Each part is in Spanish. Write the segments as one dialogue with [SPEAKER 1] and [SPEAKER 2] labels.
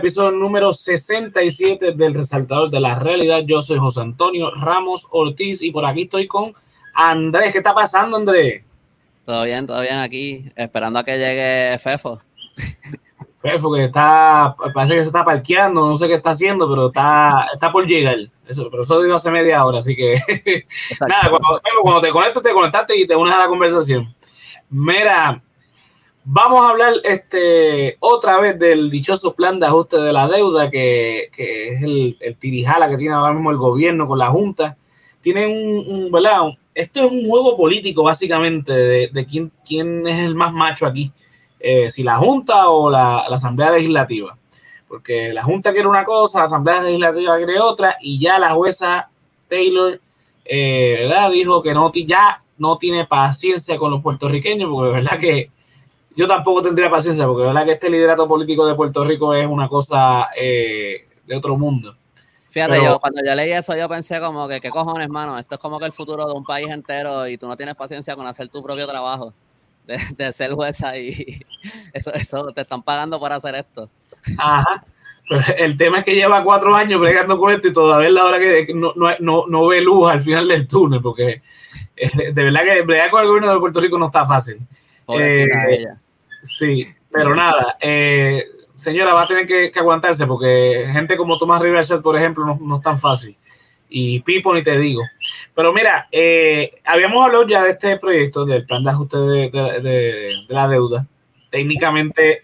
[SPEAKER 1] Episodio número 67 del Resaltador de la Realidad. Yo soy José Antonio Ramos Ortiz y por aquí estoy con Andrés. ¿Qué está pasando, Andrés?
[SPEAKER 2] Todo bien, todo bien aquí, esperando a que llegue Fefo.
[SPEAKER 1] Fefo, que está, parece que se está parqueando, no sé qué está haciendo, pero está, está por llegar. Eso, pero eso digo hace media hora, así que nada, cuando, cuando, te conectas, te conectaste y te unes a la conversación. Mira, Vamos a hablar este, otra vez del dichoso plan de ajuste de la deuda, que, que es el, el, tirijala que tiene ahora mismo el gobierno con la Junta. Tiene un, un ¿verdad? Esto es un juego político, básicamente, de, de quién, quién, es el más macho aquí, eh, si la Junta o la, Asamblea Legislativa. Porque la Junta quiere una cosa, la Asamblea Legislativa quiere otra, y ya la jueza Taylor eh, ¿verdad? dijo que no, ya no tiene paciencia con los puertorriqueños, porque verdad que yo tampoco tendría paciencia, porque verdad que este liderato político de Puerto Rico es una cosa eh, de otro mundo.
[SPEAKER 2] Fíjate, Pero, yo cuando yo leí eso, yo pensé como que, ¿qué cojones, mano? Esto es como que el futuro de un país entero y tú no tienes paciencia con hacer tu propio trabajo, de, de ser jueza y eso, eso, te están pagando por hacer esto.
[SPEAKER 1] Ajá. Pero el tema es que lleva cuatro años bregando con esto y todavía es la hora que no, no, no, no ve luz al final del túnel, porque de verdad que bregar con el gobierno de Puerto Rico no está fácil. Eh, Sí, pero nada, eh, señora, va a tener que, aguantarse porque gente como Tomás Rivera por ejemplo, no, es tan fácil. Y Pipo ni te digo. Pero mira, eh, habíamos hablado ya de este proyecto, del plan de ajuste de, la deuda. Técnicamente,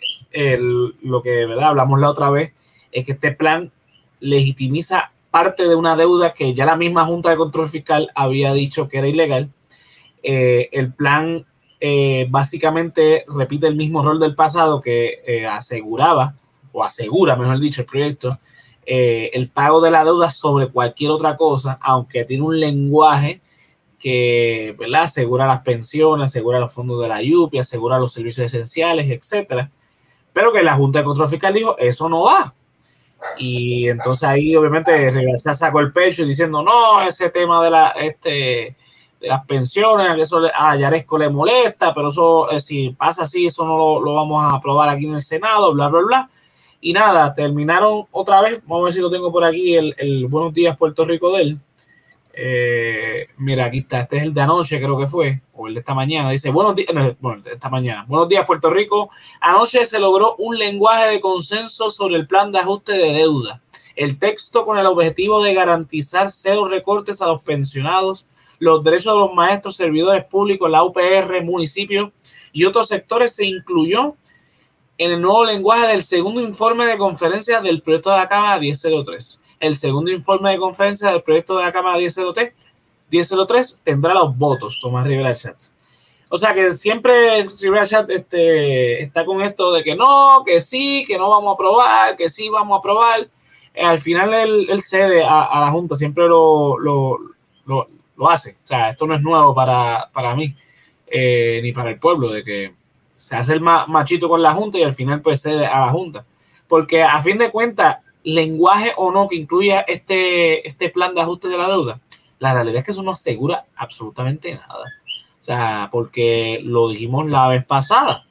[SPEAKER 1] lo que ¿verdad? hablamos la otra vez es que este plan legitimiza parte de una deuda que ya la misma Junta de Control Fiscal había dicho que era ilegal. Eh, el plan eh, básicamente repite el mismo rol del pasado que eh, aseguraba, o asegura, mejor dicho, el proyecto, eh, el pago de la deuda sobre cualquier otra cosa, aunque tiene un lenguaje que ¿verdad? asegura las pensiones, asegura los fondos de la IUPI, asegura los servicios esenciales, etcétera. Pero que la Junta de Control Fiscal dijo, eso no va. Y entonces ahí obviamente se sacó el pecho y diciendo, no, ese tema de la, este, de las pensiones, a eso a Yaresco le molesta, pero eso, eh, si pasa así, eso no lo, vamos a aprobar aquí en el Senado, bla, bla, bla. Y nada, terminaron otra vez, vamos a ver si lo tengo por aquí, el, Buenos Días Puerto Rico de él. Eh, mira, aquí está, este es el de anoche, creo que fue, o el de esta mañana. Dice, buenos días, no, bueno, esta mañana. Buenos días, Puerto Rico. Anoche se logró un lenguaje de consenso sobre el plan de ajuste de deuda. El texto con el objetivo de garantizar cero recortes a los pensionados los derechos de los maestros, servidores públicos, la UPR, municipios y otros sectores se incluyó en el nuevo lenguaje del segundo informe de conferencia del proyecto de la Cámara 1003. El segundo informe de conferencia del proyecto de la Cámara 1003, 1003 tendrá los votos, Tomás Rivera Chats. O sea que siempre Rivera Chat este, está con esto de que no, que sí, que no vamos a aprobar, que sí vamos a aprobar. al final él, él cede a, la Junta, siempre lo, lo, lo hace. O sea, esto no es nuevo para, para mí, eh, ni para el pueblo, de que se hace el machito con la Junta y al final pues cede a la Junta. Porque a fin de cuentas, lenguaje o no que incluya este, este plan de ajuste de la deuda, la realidad es que eso no asegura absolutamente nada. O sea, porque lo dijimos la vez pasada.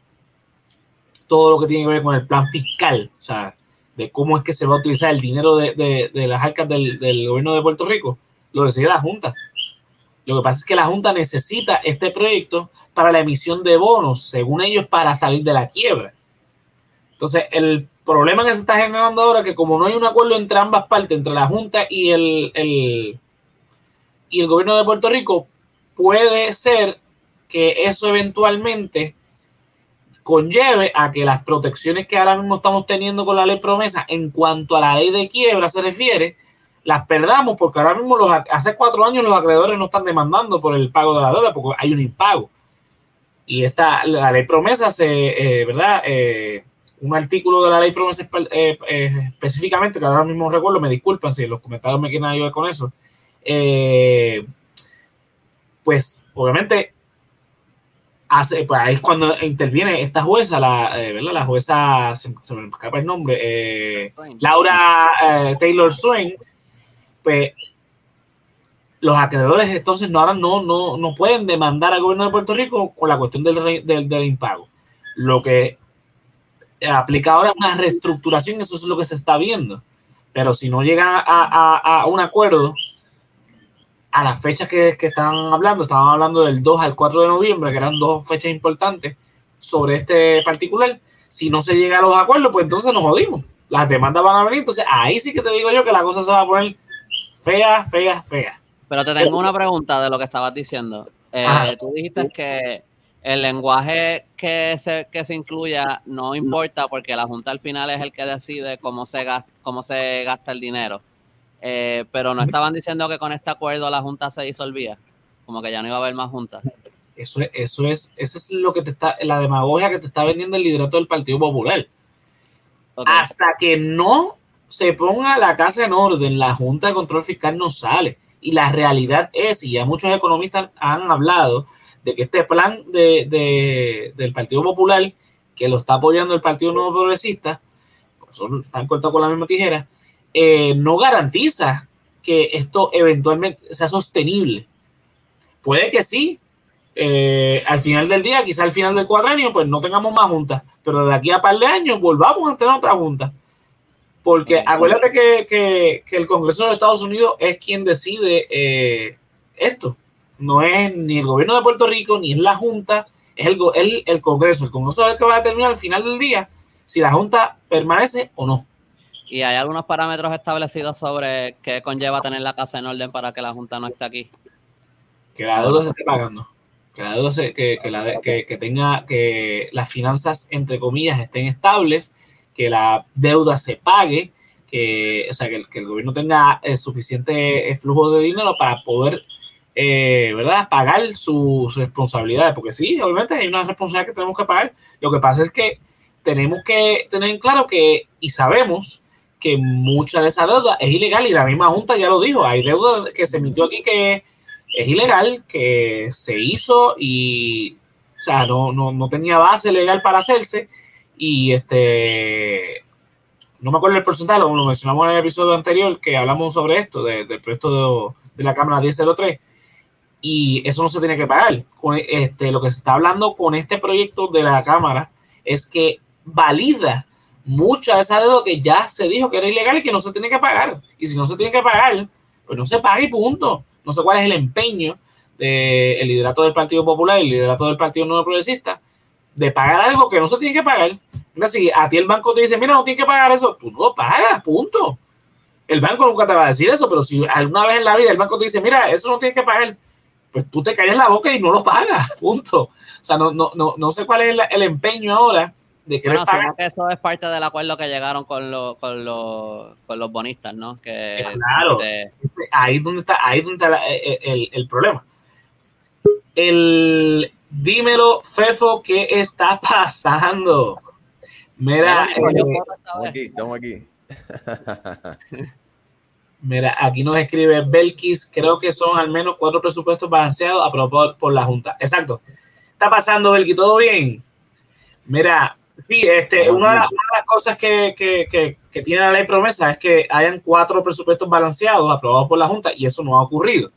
[SPEAKER 1] Todo lo que tiene que ver con el plan fiscal, o sea, de cómo es que se va a utilizar el dinero de, de, las arcas del, del gobierno de Puerto Rico, lo decide la Junta. Lo que pasa es que la Junta necesita este proyecto para la emisión de bonos, según ellos, para salir de la quiebra. Entonces, el problema que se está generando ahora es que como no hay un acuerdo entre ambas partes, entre la Junta y el, el, y el gobierno de Puerto Rico, puede ser que eso eventualmente conlleve a que las protecciones que ahora mismo estamos teniendo con la ley promesa en cuanto a la ley de quiebra se refiere, las perdamos porque ahora mismo los, hace cuatro años los acreedores no están demandando por el pago de la deuda porque hay un impago. Y esta, la ley promesa se, eh, ¿verdad? Eh, un artículo de la ley promesa eh, específicamente, que ahora mismo recuerdo, me disculpan si los comentarios me quieren ayudar con eso. Pues obviamente hace, pues ahí es cuando interviene esta jueza, la, ¿verdad? La jueza, se, se me escapa el nombre, Laura Taylor Swain pues los acreedores entonces no, ahora no, no, no pueden demandar al gobierno de Puerto Rico con la cuestión del, del, del impago. Lo que aplica ahora una reestructuración, eso es lo que se está viendo. Pero si no llega a, un acuerdo a las fechas que, que estaban hablando, estaban hablando del 2 al 4 de noviembre, que eran dos fechas importantes sobre este particular, si no se llega a los acuerdos, pues entonces nos jodimos. Las demandas van a venir, entonces ahí sí que te digo yo que la cosa se va a poner fea, fea, fea.
[SPEAKER 2] Pero te tengo una pregunta de lo que estabas diciendo. Eh, tú dijiste que el lenguaje que se, que se incluya no importa porque la Junta al final es el que decide cómo se gasta, cómo se gasta el dinero. Eh, pero no estaban diciendo que con este acuerdo la Junta se disolvía, como que ya no iba a haber más juntas.
[SPEAKER 1] Eso, eso es, eso es lo que te está, la demagogia que te está vendiendo el liderato del Partido Popular. Hasta que no se ponga la casa en orden, la Junta de Control Fiscal no sale. Y la realidad es, y ya muchos economistas han hablado, de que este plan de, del Partido Popular, que lo está apoyando el Partido Nuevo Progresista, son, están cortados con la misma tijera, eh, no garantiza que esto eventualmente sea sostenible. Puede que sí, eh, al final del día, quizá al final del cuadrenio, pues no tengamos más juntas, pero de aquí a par de años volvamos a tener otra junta. Porque acuérdate que, el Congreso de los Estados Unidos es quien decide eh, esto no es ni el gobierno de Puerto Rico, ni es la Junta, es el, el, el Congreso. El Congreso es el que va a determinar al final del día si la Junta permanece o no.
[SPEAKER 2] ¿Y hay algunos parámetros establecidos sobre qué conlleva tener la casa en orden para que la Junta no esté aquí?
[SPEAKER 1] Que la deuda se esté pagando. Que la deuda se, que, que, la, que, que tenga, que las finanzas, entre comillas, estén estables, que la deuda se pague, que, o sea, que, el, gobierno tenga el suficiente flujo de dinero para poder eh, ¿verdad? Pagar sus responsabilidades, porque sí, obviamente hay una responsabilidad que tenemos que pagar. Lo que pasa es que tenemos que tener en claro que, y sabemos que mucha de esa deuda es ilegal y la misma Junta ya lo dijo, hay deuda que se emitió aquí que es ilegal, que se hizo y, o sea, no, no, no tenía base legal para hacerse y este, no me acuerdo el porcentaje, lo, mencionamos en el episodio anterior que hablamos sobre esto, del proyecto de, de la Cámara 1003 y eso no se tiene que pagar. Este, lo que se está hablando con este proyecto de la Cámara es que valida mucha de esa deuda que ya se dijo que era ilegal y que no se tiene que pagar. Y si no se tiene que pagar, pues no se paga y punto. No sé cuál es el empeño del liderato del Partido Popular y el liderato del Partido Nuevo Progresista de pagar algo que no se tiene que pagar. Mira, si a ti el banco te dice, mira, no tienes que pagar eso, tú no lo pagas, punto. El banco nunca te va a decir eso, pero si alguna vez en la vida el banco te dice, mira, eso no tienes que pagar, pues tú te callas la boca y no lo pagas, punto. O sea, no, no, no, no sé cuál es el, empeño ahora de querer no, pagar.
[SPEAKER 2] que eso es parte del acuerdo que llegaron con, los, con, los, con los bonistas, ¿no? Que,
[SPEAKER 1] claro, ahí es donde está, ahí donde está eh, eh, el, el, problema. El, dímelo, Fefo, ¿qué está pasando? Mira,
[SPEAKER 3] eh, estamos aquí, estamos aquí.
[SPEAKER 1] Mira, aquí nos escribe Belkis, creo que son al menos cuatro presupuestos balanceados aprobados por la Junta. Exacto. ¿Está pasando, Belkis? ¿Todo bien? Mira, sí, este, una, de las, cosas que, tiene la ley promesa es que hayan cuatro presupuestos balanceados aprobados por la Junta y eso no ha ocurrido.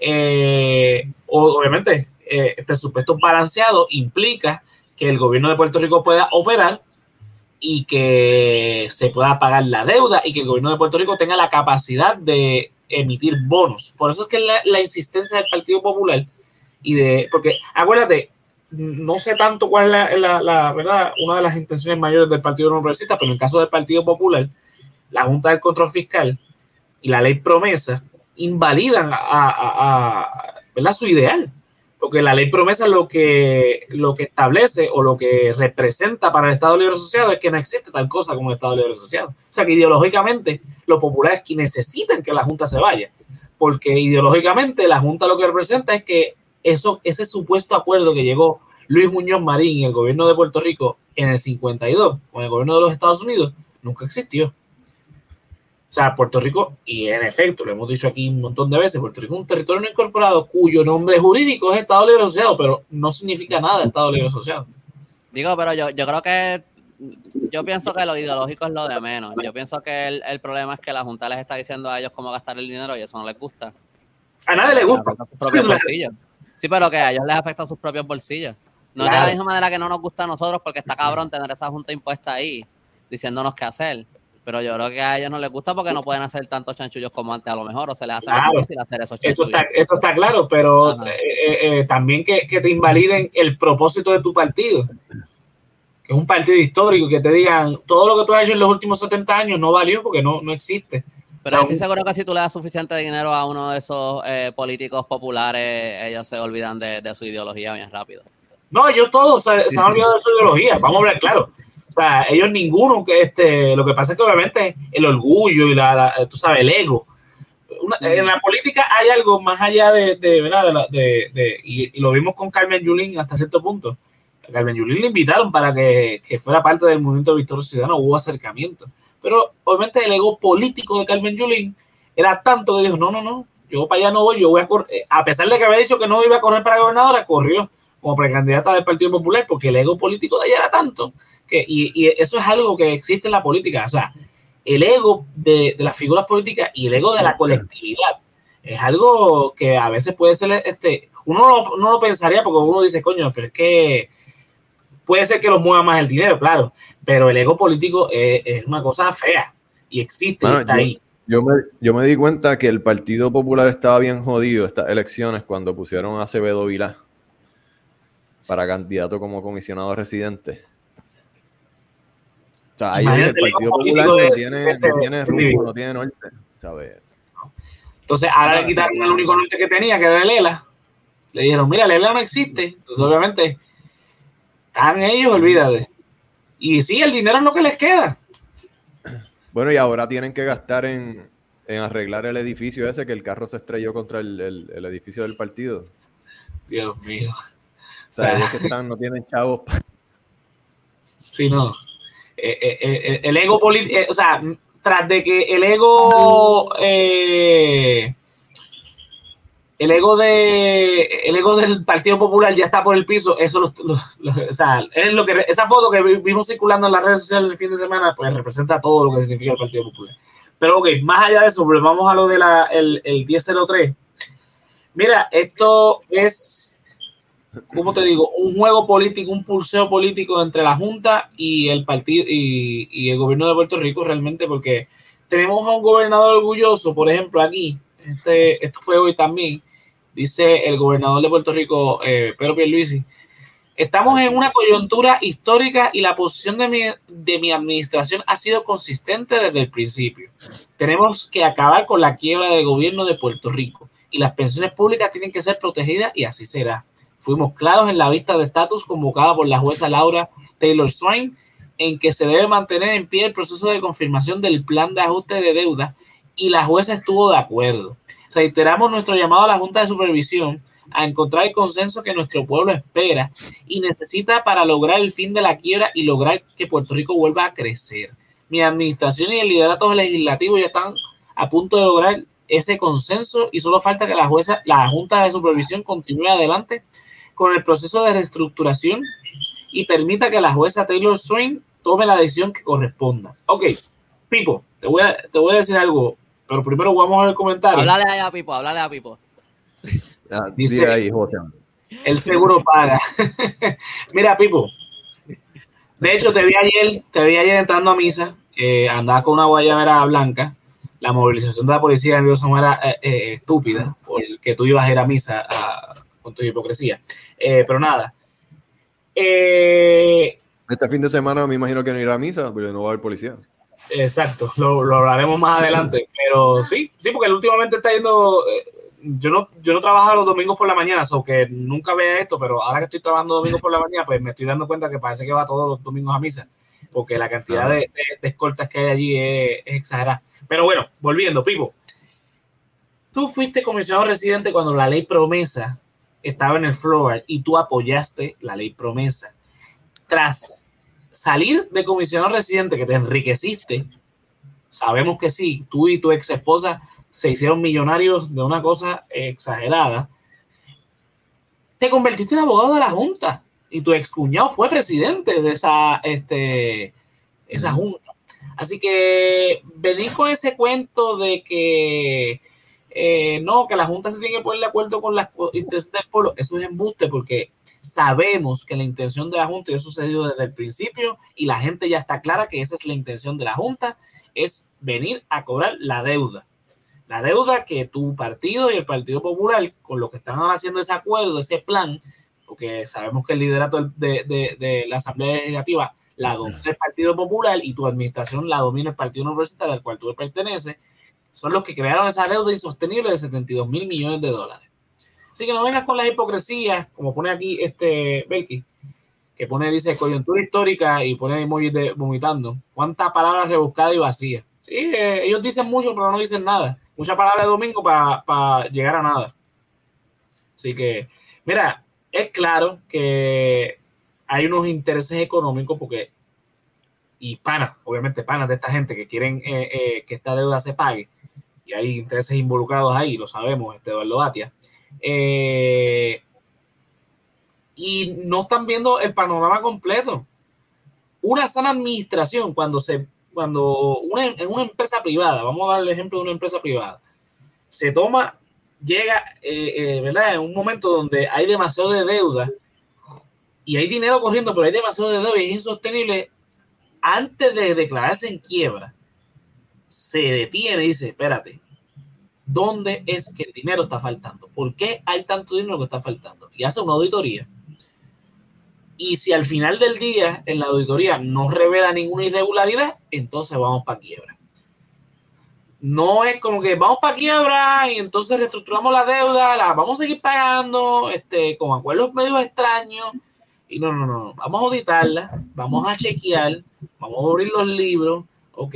[SPEAKER 1] Eh, obviamente, eh, presupuestos balanceados implica que el gobierno de Puerto Rico pueda operar y que se pueda pagar la deuda y que el gobierno de Puerto Rico tenga la capacidad de emitir bonos. Por eso es que la, insistencia del Partido Popular y de, porque acuérdate, no sé tanto cuál es la, verdad, una de las intenciones mayores del Partido No Progresista, pero en el caso del Partido Popular, la Junta del Control Fiscal y la ley promesa invalidan a, a su ideal porque la ley promesa lo que, lo que establece o lo que representa para el Estado Libre Asociado es que no existe tal cosa como el Estado Libre Asociado. O sea que ideológicamente lo popular es que necesitan que la Junta se vaya, porque ideológicamente la Junta lo que representa es que eso, ese supuesto acuerdo que llegó Luis Muñoz Marín y el gobierno de Puerto Rico en el 52 con el gobierno de los Estados Unidos nunca existió. O sea, Puerto Rico, y en efecto, lo hemos dicho aquí un montón de veces, Puerto Rico es un territorio no incorporado cuyo nombre jurídico es Estado Libre Asociado, pero no significa nada Estado Libre Asociado.
[SPEAKER 2] Digo, pero yo, yo creo que yo pienso que lo ideológico es lo de menos. Yo pienso que el, problema es que la Junta les está diciendo a ellos cómo gastar el dinero y eso no les gusta.
[SPEAKER 1] A nadie le gusta.
[SPEAKER 2] Sí, pero que a ellos les afecta a sus propios bolsillos. No de la misma manera que no nos gusta a nosotros porque está cabrón tener esa junta impuesta ahí diciéndonos qué hacer. Pero yo creo que a ellos no les gusta porque no pueden hacer tantos chanchullos como antes a lo mejor o se les hace
[SPEAKER 1] claro.
[SPEAKER 2] difícil hacer esos chanchullos.
[SPEAKER 1] Eso está, eso está claro, pero eh, eh, eh, también que, que, te invaliden el propósito de tu partido. Que es un partido histórico, que te digan todo lo que tú has hecho en los últimos 70 años no valió porque no, no existe.
[SPEAKER 2] Pero o sea, estoy seguro que si tú le das suficiente dinero a uno de esos eh, políticos populares, ellos se olvidan de, de, su ideología bien rápido.
[SPEAKER 1] No, ellos todos se, se han olvidado de su ideología, vamos a hablar claro. O sea, ellos ninguno que este, lo que pasa es que obviamente el orgullo y la, la tú sabes, el ego. Una, mm. En la política hay algo más allá de, de ¿verdad? De, de y, y, lo vimos con Carmen Yulín hasta cierto punto. A Carmen Yulín le invitaron para que, que fuera parte del movimiento Victorio Ciudadano, hubo acercamiento. Pero obviamente el ego político de Carmen Yulín era tanto que dijo, no, no, no, yo para allá no voy, yo voy a correr. A pesar de que había dicho que no iba a correr para gobernadora, corrió como precandidata del Partido Popular porque el ego político de ella era tanto que, y, y, eso es algo que existe en la política, o sea, el ego de, de, las figuras políticas y el ego de la colectividad es algo que a veces puede ser, este, uno no, no lo pensaría porque uno dice, coño, pero es que puede ser que los mueva más el dinero, claro, pero el ego político es, es una cosa fea y existe bueno, y está
[SPEAKER 3] yo,
[SPEAKER 1] ahí.
[SPEAKER 3] Yo me, yo me di cuenta que el Partido Popular estaba bien jodido estas elecciones cuando pusieron a Acevedo Vilá para candidato como comisionado residente. Sea, ahí el Partido Popular no tiene, ese, no tiene rumbo, no tiene norte, ¿sabes?
[SPEAKER 1] Entonces, ahora le quitaron el único norte que tenía, que era Lela. Le dijeron, mira, Lela no existe. Entonces, obviamente, están ellos, olvídate. Y sí, el dinero es lo que les queda.
[SPEAKER 3] Bueno, y ahora tienen que gastar en, en arreglar el edificio ese, que el carro se estrelló contra el, el, el edificio del partido.
[SPEAKER 1] Dios mío.
[SPEAKER 3] O sea, que están, no tienen chavos.
[SPEAKER 1] Sí, no. Eh, eh, eh, el ego político, o sea, tras de que el ego, el ego de, el ego del Partido Popular ya está por el piso, eso, lo, o sea, es lo que, esa foto que vimos circulando en las redes sociales el fin de semana, pues representa todo lo que significa el Partido Popular. Pero ok, más allá de eso, volvamos a lo de la, el, el 1003. Mira, esto es ¿cómo te digo? Un juego político, un pulseo político entre la Junta y el partido y, el gobierno de Puerto Rico realmente, porque tenemos a un gobernador orgulloso, por ejemplo, aquí, este, esto fue hoy también, dice el gobernador de Puerto Rico, eh, Pedro Pierluisi, estamos en una coyuntura histórica y la posición de mi, de mi administración ha sido consistente desde el principio. Tenemos que acabar con la quiebra del gobierno de Puerto Rico y las pensiones públicas tienen que ser protegidas y así será fuimos claros en la vista de estatus convocada por la jueza Laura Taylor Swain en que se debe mantener en pie el proceso de confirmación del plan de ajuste de deuda y la jueza estuvo de acuerdo. Reiteramos nuestro llamado a la Junta de Supervisión a encontrar el consenso que nuestro pueblo espera y necesita para lograr el fin de la quiebra y lograr que Puerto Rico vuelva a crecer. Mi administración y el liderato legislativo ya están a punto de lograr ese consenso y solo falta que la jueza, la Junta de Supervisión continúe adelante con el proceso de reestructuración y permita que la jueza Taylor Swain tome la decisión que corresponda. Ok, Pipo, te voy a, te voy a decir algo, pero primero vamos a ver el comentario.
[SPEAKER 2] Háblale a Pipo, háblale a Pipo.
[SPEAKER 3] Ah, dice ahí, José.
[SPEAKER 1] El seguro paga. Mira, Pipo. De hecho, te vi ayer, te vi ayer entrando a misa, eh, andaba con una guayabera blanca. La movilización de la policía en Río era eh, eh, estúpida, porque tú ibas a ir a misa a, con tu hipocresía. Eh, pero nada. Eh,
[SPEAKER 3] este fin de semana me imagino que no irá a misa, porque no va a haber policía.
[SPEAKER 1] Exacto, lo, lo hablaremos más adelante. Pero sí, sí, porque últimamente está yendo. Eh, yo no, yo no trabajo los domingos por la mañana, o que nunca vea esto, pero ahora que estoy trabajando domingos por la mañana, pues me estoy dando cuenta que parece que va todos los domingos a misa, porque la cantidad de, de, de escoltas que hay allí es, es exagerada. Pero bueno, volviendo, Pipo. Tú fuiste comisionado residente cuando la ley promesa estaba en el floor y tú apoyaste la ley promesa. Tras salir de comisionado residente que te enriqueciste, sabemos que sí, tú y tu ex esposa se hicieron millonarios de una cosa exagerada, te convertiste en abogado de la Junta y tu ex cuñado fue presidente de esa, este, esa Junta. Así que venir con ese cuento de que eh, no, que la Junta se tiene que poner de acuerdo con las intereses del pueblo, eso es embuste porque sabemos que la intención de la Junta, y ha sucedido desde el principio, y la gente ya está clara que esa es la intención de la Junta, es venir a cobrar la deuda. La deuda que tu partido y el Partido Popular, con lo que están ahora haciendo ese acuerdo, ese plan, porque sabemos que el liderato de, de, de la Asamblea Legislativa la domina el Partido Popular y tu administración la domina el Partido Universitario al cual tú perteneces, son los que crearon esa deuda insostenible de 72 mil millones de dólares. Así que no vengas con las hipocresías, como pone aquí este Belki, que pone, dice, coyuntura histórica y pone emojis de vomitando. ¿Cuántas palabras rebuscadas y vacías? Sí, eh, ellos dicen mucho, pero no dicen nada. Muchas palabras de domingo para llegar a nada. Así que, mira, es claro que hay unos intereses económicos porque, y panas, obviamente panas de esta gente que quieren eh, eh, que esta deuda se pague, y hay intereses involucrados ahí, lo sabemos, este Eduardo Batia. Eh, y no están viendo el panorama completo. Una sana administración, cuando se, cuando una, en una empresa privada, vamos a dar el ejemplo de una empresa privada, se toma, llega, ¿verdad? En un momento donde hay demasiado de deuda y hay dinero corriendo, pero hay demasiado de deuda y es insostenible, antes de declararse en quiebra, se detiene y dice, espérate, ¿dónde es que el dinero está faltando? ¿Por qué hay tanto dinero que está faltando? Y hace una auditoría. Y si al final del día en la auditoría no revela ninguna irregularidad, entonces vamos para quiebra. No es como que vamos para quiebra y entonces reestructuramos la deuda, la vamos a seguir pagando este, con acuerdos medios extraños y no, no, no, vamos a auditarla, vamos a chequear, vamos a abrir los libros, ok,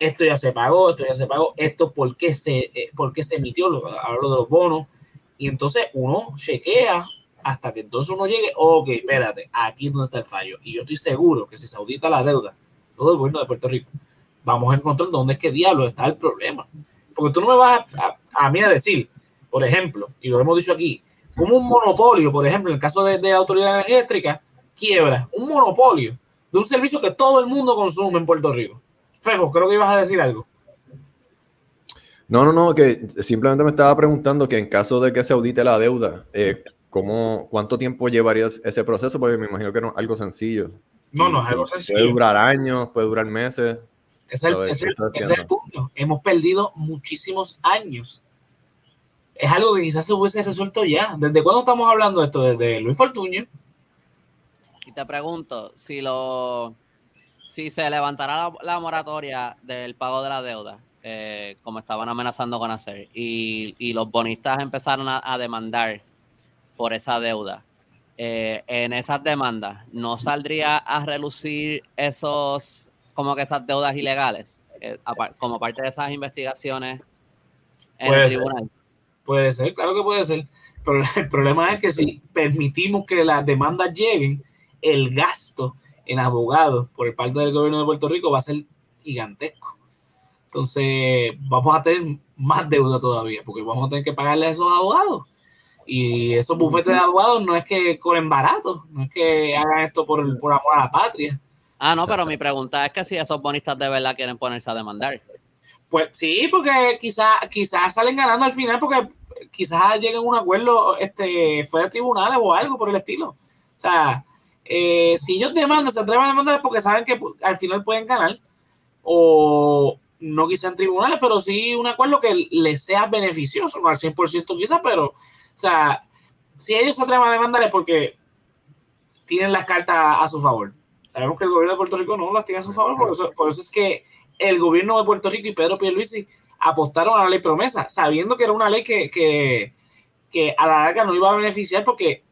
[SPEAKER 1] esto ya se pagó, esto ya se pagó, esto por qué se, eh, por qué se emitió, hablo de los bonos, y entonces uno chequea hasta que entonces uno llegue, ok, espérate, aquí es donde está el fallo, y yo estoy seguro que si se audita la deuda, todo el gobierno de Puerto Rico, vamos a encontrar dónde es que diablo está el problema, porque tú no me vas a, a mí a decir, por ejemplo, y lo hemos dicho aquí, como un monopolio, por ejemplo, en el caso de, de la autoridad eléctrica, quiebra un monopolio de un servicio que todo el mundo consume en Puerto Rico. Fefo, creo que ibas a decir algo.
[SPEAKER 3] No, no, no, que simplemente me estaba preguntando que en caso de que se audite la deuda, eh, ¿cómo, ¿cuánto tiempo llevaría ese proceso? Porque me imagino que no es algo sencillo.
[SPEAKER 1] No, no es algo sencillo.
[SPEAKER 3] Puede durar años, puede durar meses.
[SPEAKER 1] Es el, es el, es el punto. Hemos perdido muchísimos años es algo que quizás se hubiese resuelto ya. ¿Desde cuándo estamos hablando de esto? Desde Luis Fortuño.
[SPEAKER 2] Y te pregunto, si lo si se levantará la, moratoria del pago de la deuda, eh, como estaban amenazando con hacer, y, los bonistas empezaron a, demandar por esa deuda, eh, en esas demandas, ¿no saldría a relucir esos, como que esas deudas ilegales, eh, como parte de esas investigaciones en el tribunal?
[SPEAKER 1] Puede ser, claro que puede ser. Pero el problema es que si permitimos que las demandas lleguen, el gasto en abogados por parte del gobierno de Puerto Rico va a ser gigantesco. Entonces, vamos a tener más deuda todavía, porque vamos a tener que pagarle a esos abogados. Y esos bufetes de abogados no es que corren barato, no es que hagan esto por, por amor a la patria.
[SPEAKER 2] Ah, no, pero mi pregunta es que si esos bonistas de verdad quieren ponerse a demandar.
[SPEAKER 1] Pues sí, porque quizás quizás salen ganando al final porque quizás lleguen a un acuerdo este, fuera de tribunales o algo por el estilo. O sea, eh, si ellos demandan, se atreven a demandar porque saben que al final pueden ganar o no quizás en tribunales, pero sí un acuerdo que les sea beneficioso, no al 100% quizás, pero, o sea, si ellos se atreven a demandar es porque tienen las cartas a, su favor. Sabemos que el gobierno de Puerto Rico no las tiene a su favor, por eso, por eso es que el gobierno de Puerto Rico y Pedro Pierluisi apostaron a la ley promesa, sabiendo que era una ley que, que, que, a la larga no iba a beneficiar porque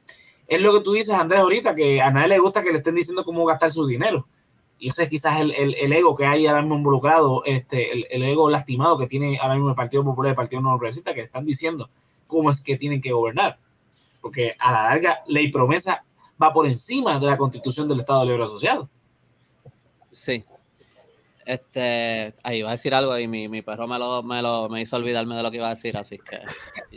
[SPEAKER 1] es lo que tú dices, Andrés, ahorita, que a nadie le gusta que le estén diciendo cómo gastar su dinero. Y ese es quizás el, el, el ego que hay ahora mismo involucrado, este, el, el, ego lastimado que tiene ahora mismo el Partido Popular y el Partido No Progresista, que están diciendo cómo es que tienen que gobernar. Porque a la larga, ley promesa va por encima de la constitución del Estado Libre Asociado.
[SPEAKER 2] Sí, este, ahí iba a decir algo y mi, mi perro me lo, me lo me hizo olvidarme de lo que iba a decir, así que.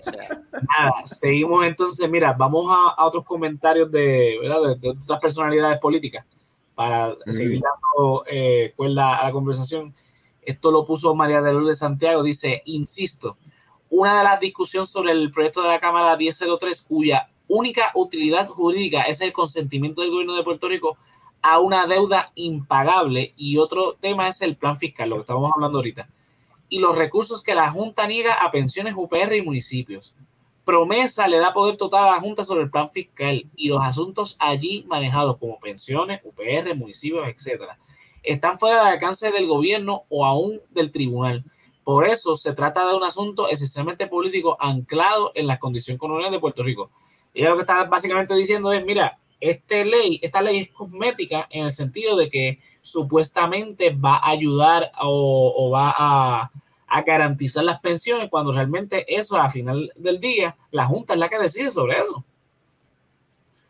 [SPEAKER 1] Nada, seguimos entonces. Mira, vamos a, a otros comentarios de, ¿verdad? de, otras personalidades políticas para seguir dando eh, cuerda a la conversación. Esto lo puso María de Luz de Santiago. Dice: Insisto, una de las discusiones sobre el proyecto de la Cámara 1003, cuya única utilidad jurídica es el consentimiento del gobierno de Puerto Rico a una deuda impagable y otro tema es el plan fiscal, lo que estamos hablando ahorita, y los recursos que la Junta niega a pensiones UPR y municipios. Promesa le da poder total a la Junta sobre el plan fiscal y los asuntos allí manejados como pensiones, UPR, municipios, etcétera, están fuera del alcance del gobierno o aún del tribunal. Por eso se trata de un asunto esencialmente político anclado en la condición colonial de Puerto Rico. Y lo que está básicamente diciendo es, mira, este ley, esta ley es cosmética en el sentido de que supuestamente va a ayudar o, va a, garantizar las pensiones cuando realmente eso a final del día la Junta es la que decide sobre eso.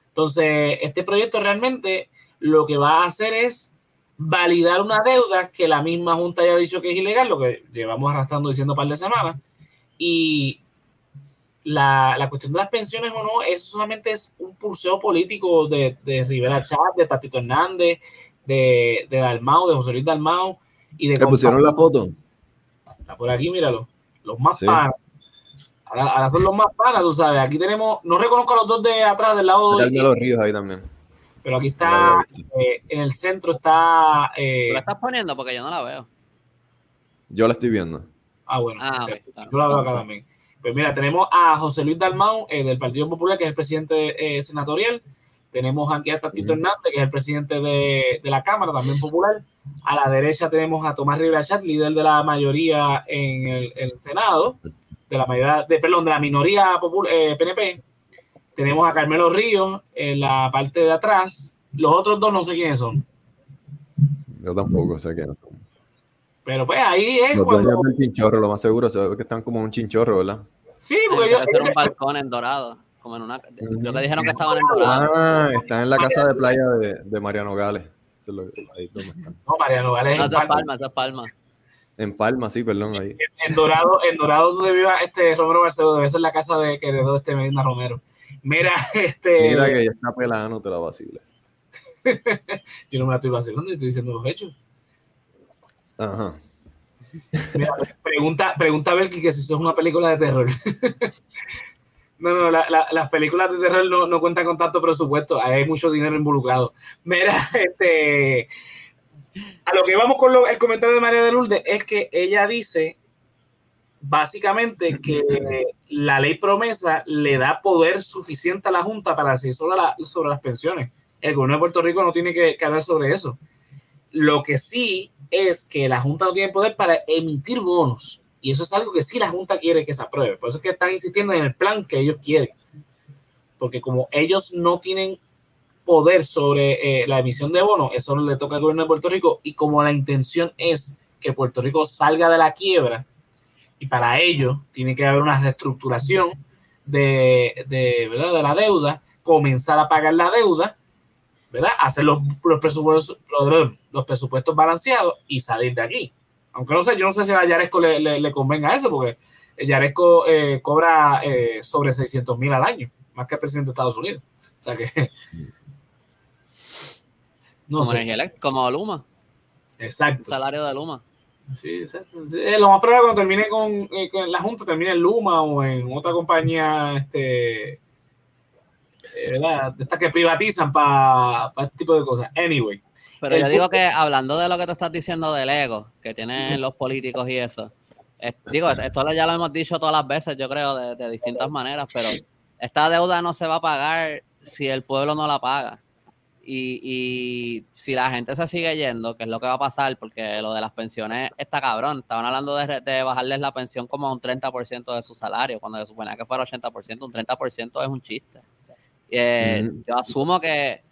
[SPEAKER 1] Entonces, este proyecto realmente lo que va a hacer es validar una deuda que la misma Junta ya ha dicho que es ilegal, lo que llevamos arrastrando diciendo un par de semanas. Y la, la, cuestión de las pensiones o no, eso solamente es un pulseo político de, de Rivera Chat, de Tatito Hernández, de, de Dalmau, de José Luis Dalmau. Y de
[SPEAKER 3] ¿Le pusieron la foto?
[SPEAKER 1] Está por aquí, míralo. Los más panas. Ahora, son los más panas, tú sabes. Aquí tenemos, no reconozco a los dos de atrás, del lado
[SPEAKER 3] de los ríos ahí también.
[SPEAKER 1] Pero aquí está, eh, en el centro está.
[SPEAKER 2] Eh, ¿Tú la estás poniendo? Porque yo no la veo.
[SPEAKER 3] Yo la estoy viendo.
[SPEAKER 1] Ah, bueno. Ah, yo la veo acá también. Pues mira, tenemos a José Luis Dalmau, eh, del Partido Popular, que es el presidente eh, senatorial. Tenemos aquí a Tatito Hernández, que es el presidente de, la Cámara, también popular. A la derecha tenemos a Tomás Rivera Chat, líder de la mayoría en el, Senado, de la mayoría, de, perdón, de la minoría popular, PNP. Eh, tenemos a Carmelo Ríos en la parte de atrás. Los otros dos no sé quiénes son.
[SPEAKER 3] Yo tampoco sé quiénes son.
[SPEAKER 1] Pero pues ahí es
[SPEAKER 3] Los cuando... del chinchorro, lo más seguro, se ve que están como un chinchorro, ¿verdad?
[SPEAKER 1] Sí, porque yo...
[SPEAKER 2] Hacer un balcón en dorado, como en una... Lo que dijeron que estaban en dorado.
[SPEAKER 3] Ah, están en la casa de playa de, de Mariano Gales. Eso es lo,
[SPEAKER 1] ahí están. No, Mariano Gales
[SPEAKER 2] no, es Palma. Es Palma.
[SPEAKER 3] En Palma, sí, perdón, ahí.
[SPEAKER 1] En, Dorado, en Dorado donde viva este Romero Barceló, debe ser la casa de que heredó este Medina Romero. Mira, este...
[SPEAKER 3] Mira que ya está pelada, no te la vaciles.
[SPEAKER 1] yo no me la estoy vacilando, estoy diciendo los hechos. Pregunta, pregunta a Belki que si eso es una película de terror. no, no, las películas de terror no, no, cuentan con tanto presupuesto, hay mucho dinero involucrado. Mira, este, a lo que vamos con el comentario de María de Lourdes es que ella dice básicamente que la ley promesa le da poder suficiente a la Junta para decir sobre, sobre las pensiones. El gobierno de Puerto Rico no tiene que, que hablar sobre eso. Lo que sí es que la Junta no tiene poder para emitir bonos. Y eso es algo que sí la Junta quiere que se apruebe. Por eso es que están insistiendo en el plan que ellos quieren. Porque como ellos no tienen poder sobre eh, la emisión de bonos, eso le toca al gobierno de Puerto Rico. Y como la intención es que Puerto Rico salga de la quiebra, y para ello tiene que haber una reestructuración de, de, ¿verdad? de la deuda, comenzar a pagar la deuda, ¿verdad? Hacer los, los, presupuestos, los, presupuestos balanceados y salir de aquí. Aunque no sé, yo no sé si a Yaresco le, le, convenga eso, porque Yaresco eh, cobra eh, sobre 600 mil al año, más que el presidente de Estados Unidos. O sea que.
[SPEAKER 2] No como, sé. como Luma.
[SPEAKER 1] Exacto.
[SPEAKER 2] salario de Luma.
[SPEAKER 1] Sí, exacto. lo más probable cuando termine con, eh, con, la Junta, termine en Luma o en otra compañía este, eh, ¿verdad? Estas que privatizan para este tipo de cosas. Anyway.
[SPEAKER 2] Pero yo digo que hablando de lo que tú estás diciendo del ego que tienen los políticos y eso, digo, esto ya lo hemos dicho todas las veces, yo creo, de, distintas maneras, pero esta deuda no se va a pagar si el pueblo no la paga. Y, si la gente se sigue yendo, que es lo que va a pasar, porque lo de las pensiones está cabrón. Estaban hablando de, de bajarles la pensión como a un 30% de su salario, cuando se suponía que fuera 80%, un 30% es un chiste. Eh, yo asumo que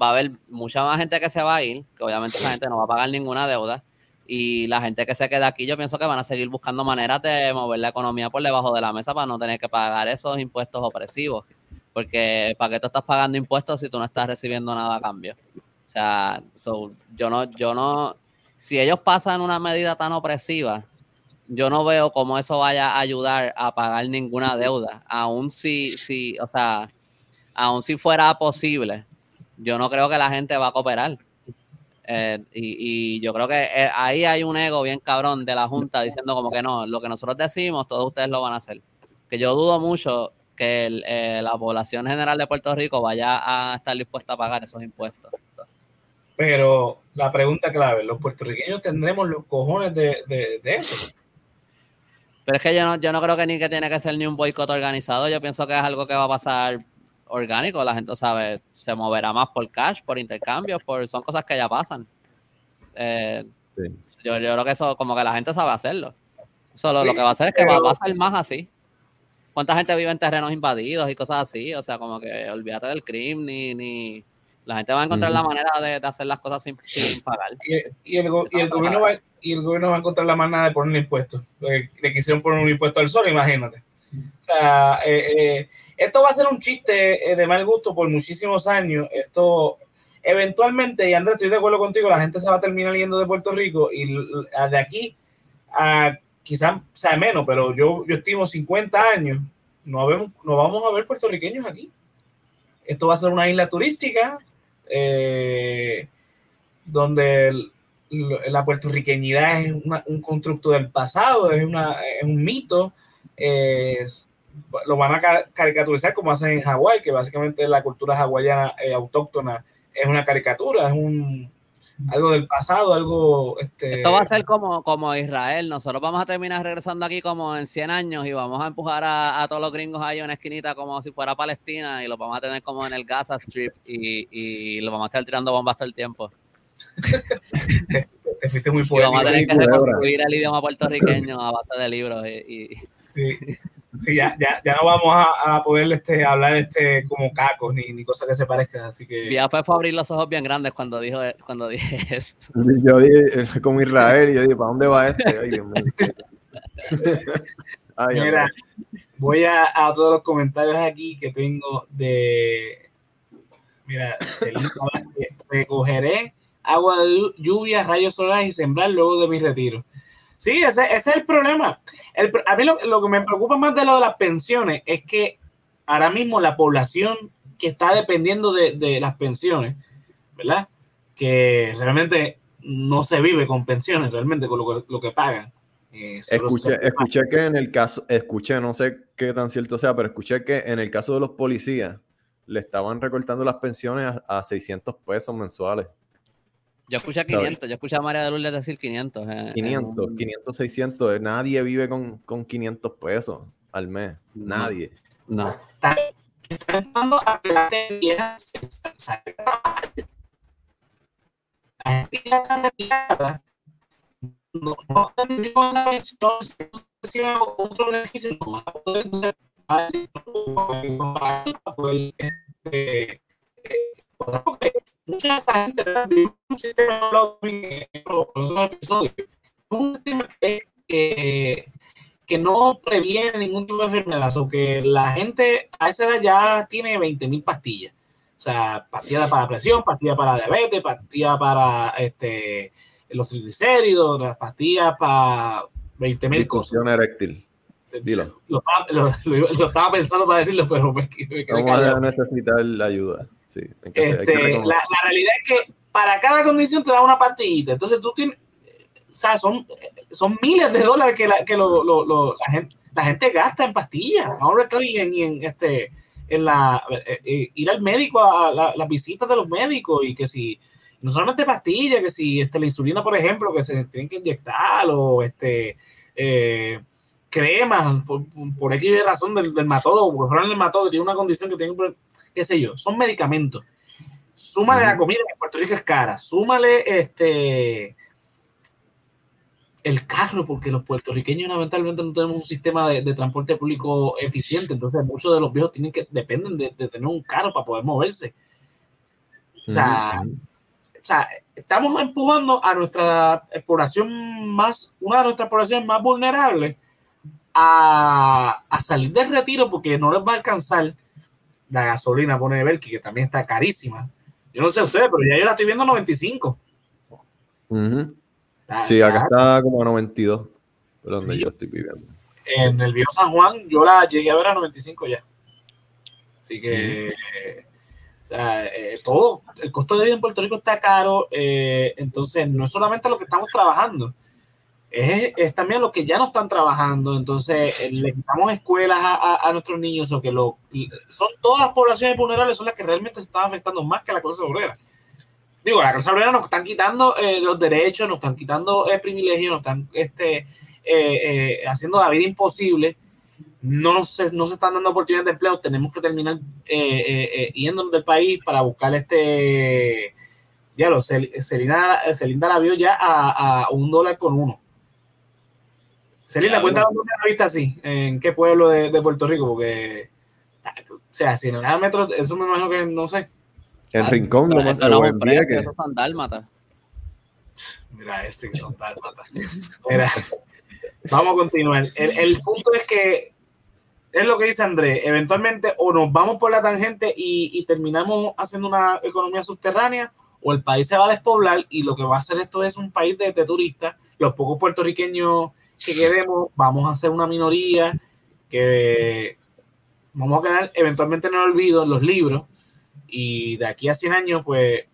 [SPEAKER 2] va a haber mucha más gente que se va a ir, que obviamente esa gente no va a pagar ninguna deuda. Y la gente que se queda aquí, yo pienso que van a seguir buscando maneras de mover la economía por debajo de la mesa para no tener que pagar esos impuestos opresivos. Porque ¿para qué tú estás pagando impuestos si tú no estás recibiendo nada a cambio? O sea, yo no, yo no, si ellos pasan una medida tan opresiva, yo no veo cómo eso vaya a ayudar a pagar ninguna deuda. Aún si, si, o sea, aun si fuera posible, yo no creo que la gente va a cooperar. Eh, y, yo creo que eh, ahí hay un ego bien cabrón de la Junta diciendo como que no, lo que nosotros decimos, todos ustedes lo van a hacer. Que yo dudo mucho que eh, la población general de Puerto Rico vaya a estar dispuesta a pagar esos impuestos.
[SPEAKER 1] Pero la pregunta clave, ¿los puertorriqueños tendremos los cojones de, de, eso?
[SPEAKER 2] Pero es que yo no, yo no creo que ni que tiene que ser ni un boicot organizado, yo pienso que es algo que va a pasar orgánico, la gente sabe, se moverá más por cash, por intercambios, por, son cosas que ya pasan. Eh, yo, yo, creo que eso, como que la gente sabe hacerlo. Solo lo que va a hacer es que va a pasar más así. ¿Cuánta gente vive en terrenos invadidos y cosas así? O sea, como que olvídate del crimen, ni, ni, la gente va a encontrar la manera de, hacer las cosas sin, pagar.
[SPEAKER 1] Y, el, gobierno va, y el gobierno va a encontrar la manera de poner impuestos. Le, le quisieron poner un impuesto al sol, imagínate. O sea, eh, eh, esto va a ser un chiste eh, de mal gusto por muchísimos años. Esto, eventualmente, y Andrés, estoy de acuerdo contigo, la gente se va a terminar yendo de Puerto Rico y de aquí a quizás sea menos, pero yo, yo estimo 50 años, no, vemos, no vamos a ver puertorriqueños aquí. Esto va a ser una isla turística, eh, donde la puertorriqueñidad es un constructo del pasado, es, una, un mito, lo van a caricaturizar como hacen en Hawái, que básicamente la cultura hawaiana eh, autóctona es una caricatura, es un algo del pasado, algo... Este...
[SPEAKER 2] Esto va a ser como, como Israel, nosotros vamos a terminar regresando aquí como en 100 años y vamos a empujar a, todos los gringos ahí en una esquinita como si fuera Palestina y los vamos a tener como en el Gaza Strip y, y los vamos a estar tirando bombas todo el tiempo.
[SPEAKER 1] te, fuiste muy poético.
[SPEAKER 2] Y vamos a tener que reconstruir el idioma puertorriqueño a base de libros y...
[SPEAKER 1] Sí. Sí, ya, ya, ya no vamos a, a poder este, hablar este, como cacos ni, ni cosas que se parezcan, así que...
[SPEAKER 2] Ya fue, fue abrir los ojos bien grandes cuando dijo cuando dije eso.
[SPEAKER 3] Yo dije, eh, como Israel, yo dije, ¿para dónde va este? Ay, Dios mío.
[SPEAKER 1] Mira, voy a, a todos los comentarios aquí que tengo de... Mira, recogeré agua de lluvia, rayos solares y sembrar luego de mi retiro. Sí, ese, ese es el problema. El, a mí lo, lo, que me preocupa más de lo de las pensiones es que ahora mismo la población que está dependiendo de, de las pensiones, ¿verdad? Que realmente no se vive con pensiones, realmente con lo, lo que pagan.
[SPEAKER 3] Eh, escuché, escuché que en el caso, escuché, no sé qué tan cierto sea, pero escuché que en el caso de los policías le estaban recortando las pensiones a, a 600 pesos mensuales.
[SPEAKER 2] Yo escuché 500, yo escuché a María de Lourdes decir 500.
[SPEAKER 3] 500, 500, 600. Nadie vive con, con 500 pesos al mes. Nadie.
[SPEAKER 2] No.
[SPEAKER 1] Están a vieja no, no tenemos esa visión, si otro beneficio, no va a poder porque mucha gente vive un sistema un sistema que, que, no previene ningún tipo de enfermedad, o que la gente a esa edad ya tiene 20 mil pastillas. O sea, pastillas para presión, pastillas para diabetes, pastillas para este, los triglicéridos, las pastillas para 20 mil cosas.
[SPEAKER 3] eréctil. Dilo.
[SPEAKER 1] Lo estaba, lo, estaba, pensando para decirlo, pero me,
[SPEAKER 3] me Vamos a necesitar la ayuda. Sí,
[SPEAKER 1] este, la, la, realidad es que para cada condición te da una pastillita. Entonces tú tienes, o sea, son, son miles de dólares que, la, que lo, lo, lo, la, gente, la gente gasta en pastillas. Vamos a estar en, en, este, en la, eh, eh, ir al médico a las la visitas de los médicos y que si, no solamente pastillas, que si este, la insulina, por ejemplo, que se tienen que inyectar o este, eh, cremas por, por X de razón del dermatólogo, porque el dermatólogo tiene una condición que tiene un qué sé yo, son medicamentos. Súmale la comida que en Puerto Rico es cara, súmale este el carro, porque los puertorriqueños lamentablemente no tenemos un sistema de, transporte público eficiente, entonces muchos de los viejos tienen que, dependen de, tener un carro para poder moverse. O sea, o sea, estamos empujando a nuestra población más, una de nuestras poblaciones más vulnerables a, a salir del retiro porque no les va a alcanzar la gasolina pone Belki, que también está carísima. Yo no sé ustedes, pero ya yo la estoy viendo a 95.
[SPEAKER 3] sí, acá está como a 92, donde yo estoy viviendo.
[SPEAKER 1] En el viejo San Juan yo la llegué a ver a 95 ya. Así que eh, todo, el costo de vida en Puerto Rico está caro, eh, entonces no es solamente lo que estamos trabajando, es, también los que ya no están trabajando, entonces eh, le quitamos escuelas a, nuestros niños o que lo, son todas las poblaciones vulnerables son las que realmente se están afectando más que la clase obrera. Digo, la clase obrera nos están quitando eh, los derechos, nos están quitando el privilegio, nos están este, eh, haciendo la vida imposible, no se, no se están dando oportunidades de empleo, tenemos que terminar yéndonos del país para buscar este, ya lo, Celina, la vio ya a, a un dólar con uno Celina, cuéntanos dónde la viste así, en qué pueblo de, Puerto Rico, porque, o sea, si en el metro, eso me imagino que, no sé.
[SPEAKER 3] El rincón, lo más
[SPEAKER 2] no, que... Esos son dálmatas.
[SPEAKER 1] Mira, este que son dálmatas. Mira, vamos a continuar. El, el, punto es que, es lo que dice Andrés, eventualmente o nos vamos por la tangente y, y terminamos haciendo una economía subterránea, o el país se va a despoblar y lo que va a hacer esto es un país de, de turistas. Los pocos puertorriqueños que queremos, vamos a ser una minoría, que vamos a quedar eventualmente en el olvido en los libros y de aquí a 100 años, pues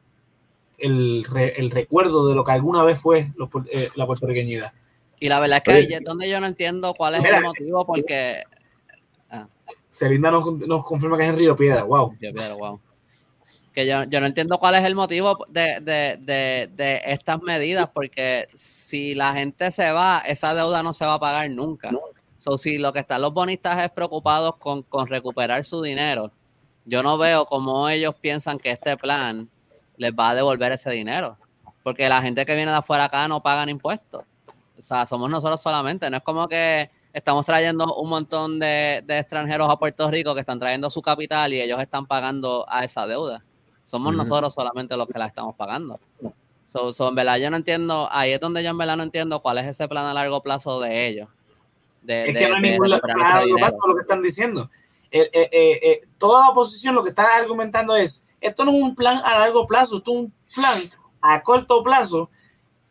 [SPEAKER 1] el, el recuerdo de lo que alguna vez fue eh, la puertorriqueñidad.
[SPEAKER 2] Y la verdad es que ahí es donde yo no entiendo cuál es el motivo, porque...
[SPEAKER 1] Ah. Celinda nos, nos, confirma que es en Río Piedra, wow.
[SPEAKER 2] Río Piedra, wow que yo, no entiendo cuál es el motivo de, estas medidas, porque si la gente se va, esa deuda no se va a pagar nunca. So, si lo que están los bonistas es preocupados con, recuperar su dinero, yo no veo cómo ellos piensan que este plan les va a devolver ese dinero. Porque la gente que viene de afuera acá no pagan impuestos. O sea, somos nosotros solamente. No es como que estamos trayendo un montón de, de extranjeros a Puerto Rico que están trayendo su capital y ellos están pagando a esa deuda. Somos nosotros solamente los que la estamos pagando. So, en verdad yo no entiendo, ahí es donde yo en verdad no entiendo cuál es ese plan a largo plazo de ellos.
[SPEAKER 1] es que no hay ningún plan a largo plazo lo que están diciendo. Eh, eh, eh, toda la oposición lo que está argumentando es, esto no es un plan a largo plazo, esto es un plan a corto plazo,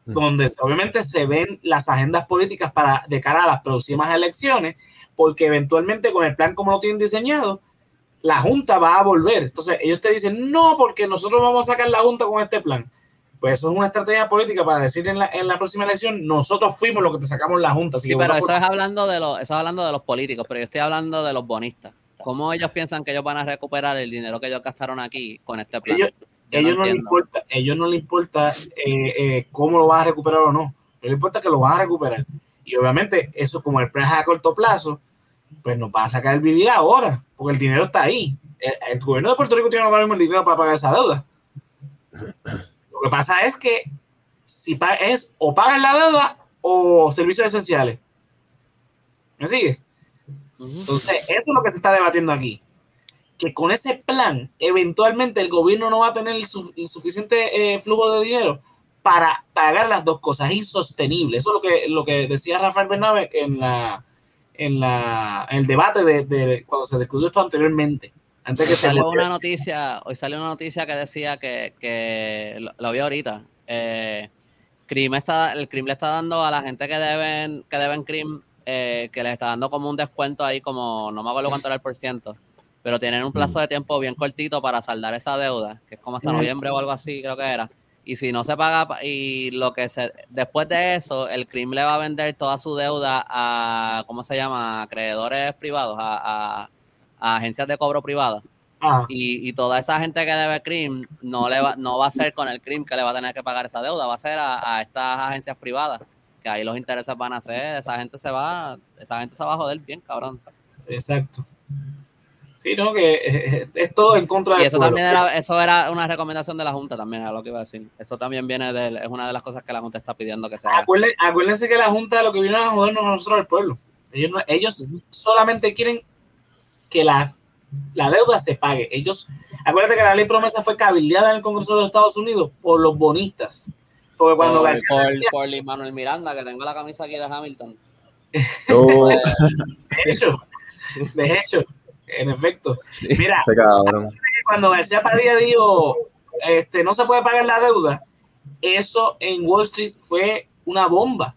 [SPEAKER 1] donde obviamente se ven las agendas políticas para de cara a las próximas elecciones, porque eventualmente con el plan como lo tienen diseñado, la Junta va a volver. Entonces ellos te dicen, no, porque nosotros vamos a sacar la Junta con este plan. Pues eso es una estrategia política para decir en la, en la próxima elección, nosotros fuimos los que te sacamos la Junta.
[SPEAKER 2] sí, pero eso es, hablando de los, eso es hablando de los políticos, pero yo estoy hablando de los bonistas. ¿Cómo ellos piensan que ellos van a recuperar el dinero que ellos gastaron aquí con este plan?
[SPEAKER 1] Ellos, no, les importa, ellos no les importa eh, eh, cómo lo van a recuperar o no. Ellos les importa que lo van a recuperar. Y obviamente eso como el plan es a corto plazo, pues nos va a sacar el vivir ahora, porque el dinero está ahí. El, gobierno de Puerto Rico tiene ahora mismo el dinero para pagar esa deuda. Lo que pasa es que si es o pagan la deuda o servicios esenciales. ¿Me sigue? Entonces, eso es lo que se está debatiendo aquí. Que con ese plan, eventualmente el gobierno no va a tener el, suficiente eh, flujo de dinero para pagar las dos cosas. Es insostenible. Eso es lo que, lo que decía Rafael Bernabe en la, en, la, el debate de, cuando se discutió esto anteriormente. Antes que
[SPEAKER 2] salió una noticia, hoy salió una noticia que decía que, que lo, vi ahorita. Eh, está, el CRIM le está dando a la gente que deben, que deben CRIM, eh, que les está dando como un descuento ahí, como no me acuerdo cuánto era el por ciento, pero tienen un plazo mm. de tiempo bien cortito para saldar esa deuda, que es como hasta noviembre o algo así, creo que era y si no se paga y lo que se después de eso el CRIM le va a vender toda su deuda a cómo se llama acreedores privados a, agencias de cobro privadas. Ah. y, toda esa gente que debe CRIM no le va, no va a ser con el CRIM que le va a tener que pagar esa deuda va a ser a, estas agencias privadas que ahí los intereses van a ser esa gente se va esa gente se va a joder bien cabrón.
[SPEAKER 1] Exacto Sí, no, que es, todo en contra
[SPEAKER 2] de eso también era, eso era una recomendación de la Junta también, es lo que iba a decir. Eso también viene de, es una de las cosas que la Junta está pidiendo que se haga.
[SPEAKER 1] Acuérdense, que la Junta lo que viene a jodernos a nosotros el pueblo. Ellos, ellos solamente quieren que la, la deuda se pague. Ellos, acuérdate que la ley promesa fue cabildeada en el Congreso de los Estados Unidos por los bonistas.
[SPEAKER 2] Porque cuando por, por, Manuel Miranda, que tengo la camisa aquí de Hamilton.
[SPEAKER 1] Oh. de hecho, de hecho, en efecto. Mira, cuando García Padilla dijo, este, no se puede pagar la deuda, eso en Wall Street fue una bomba.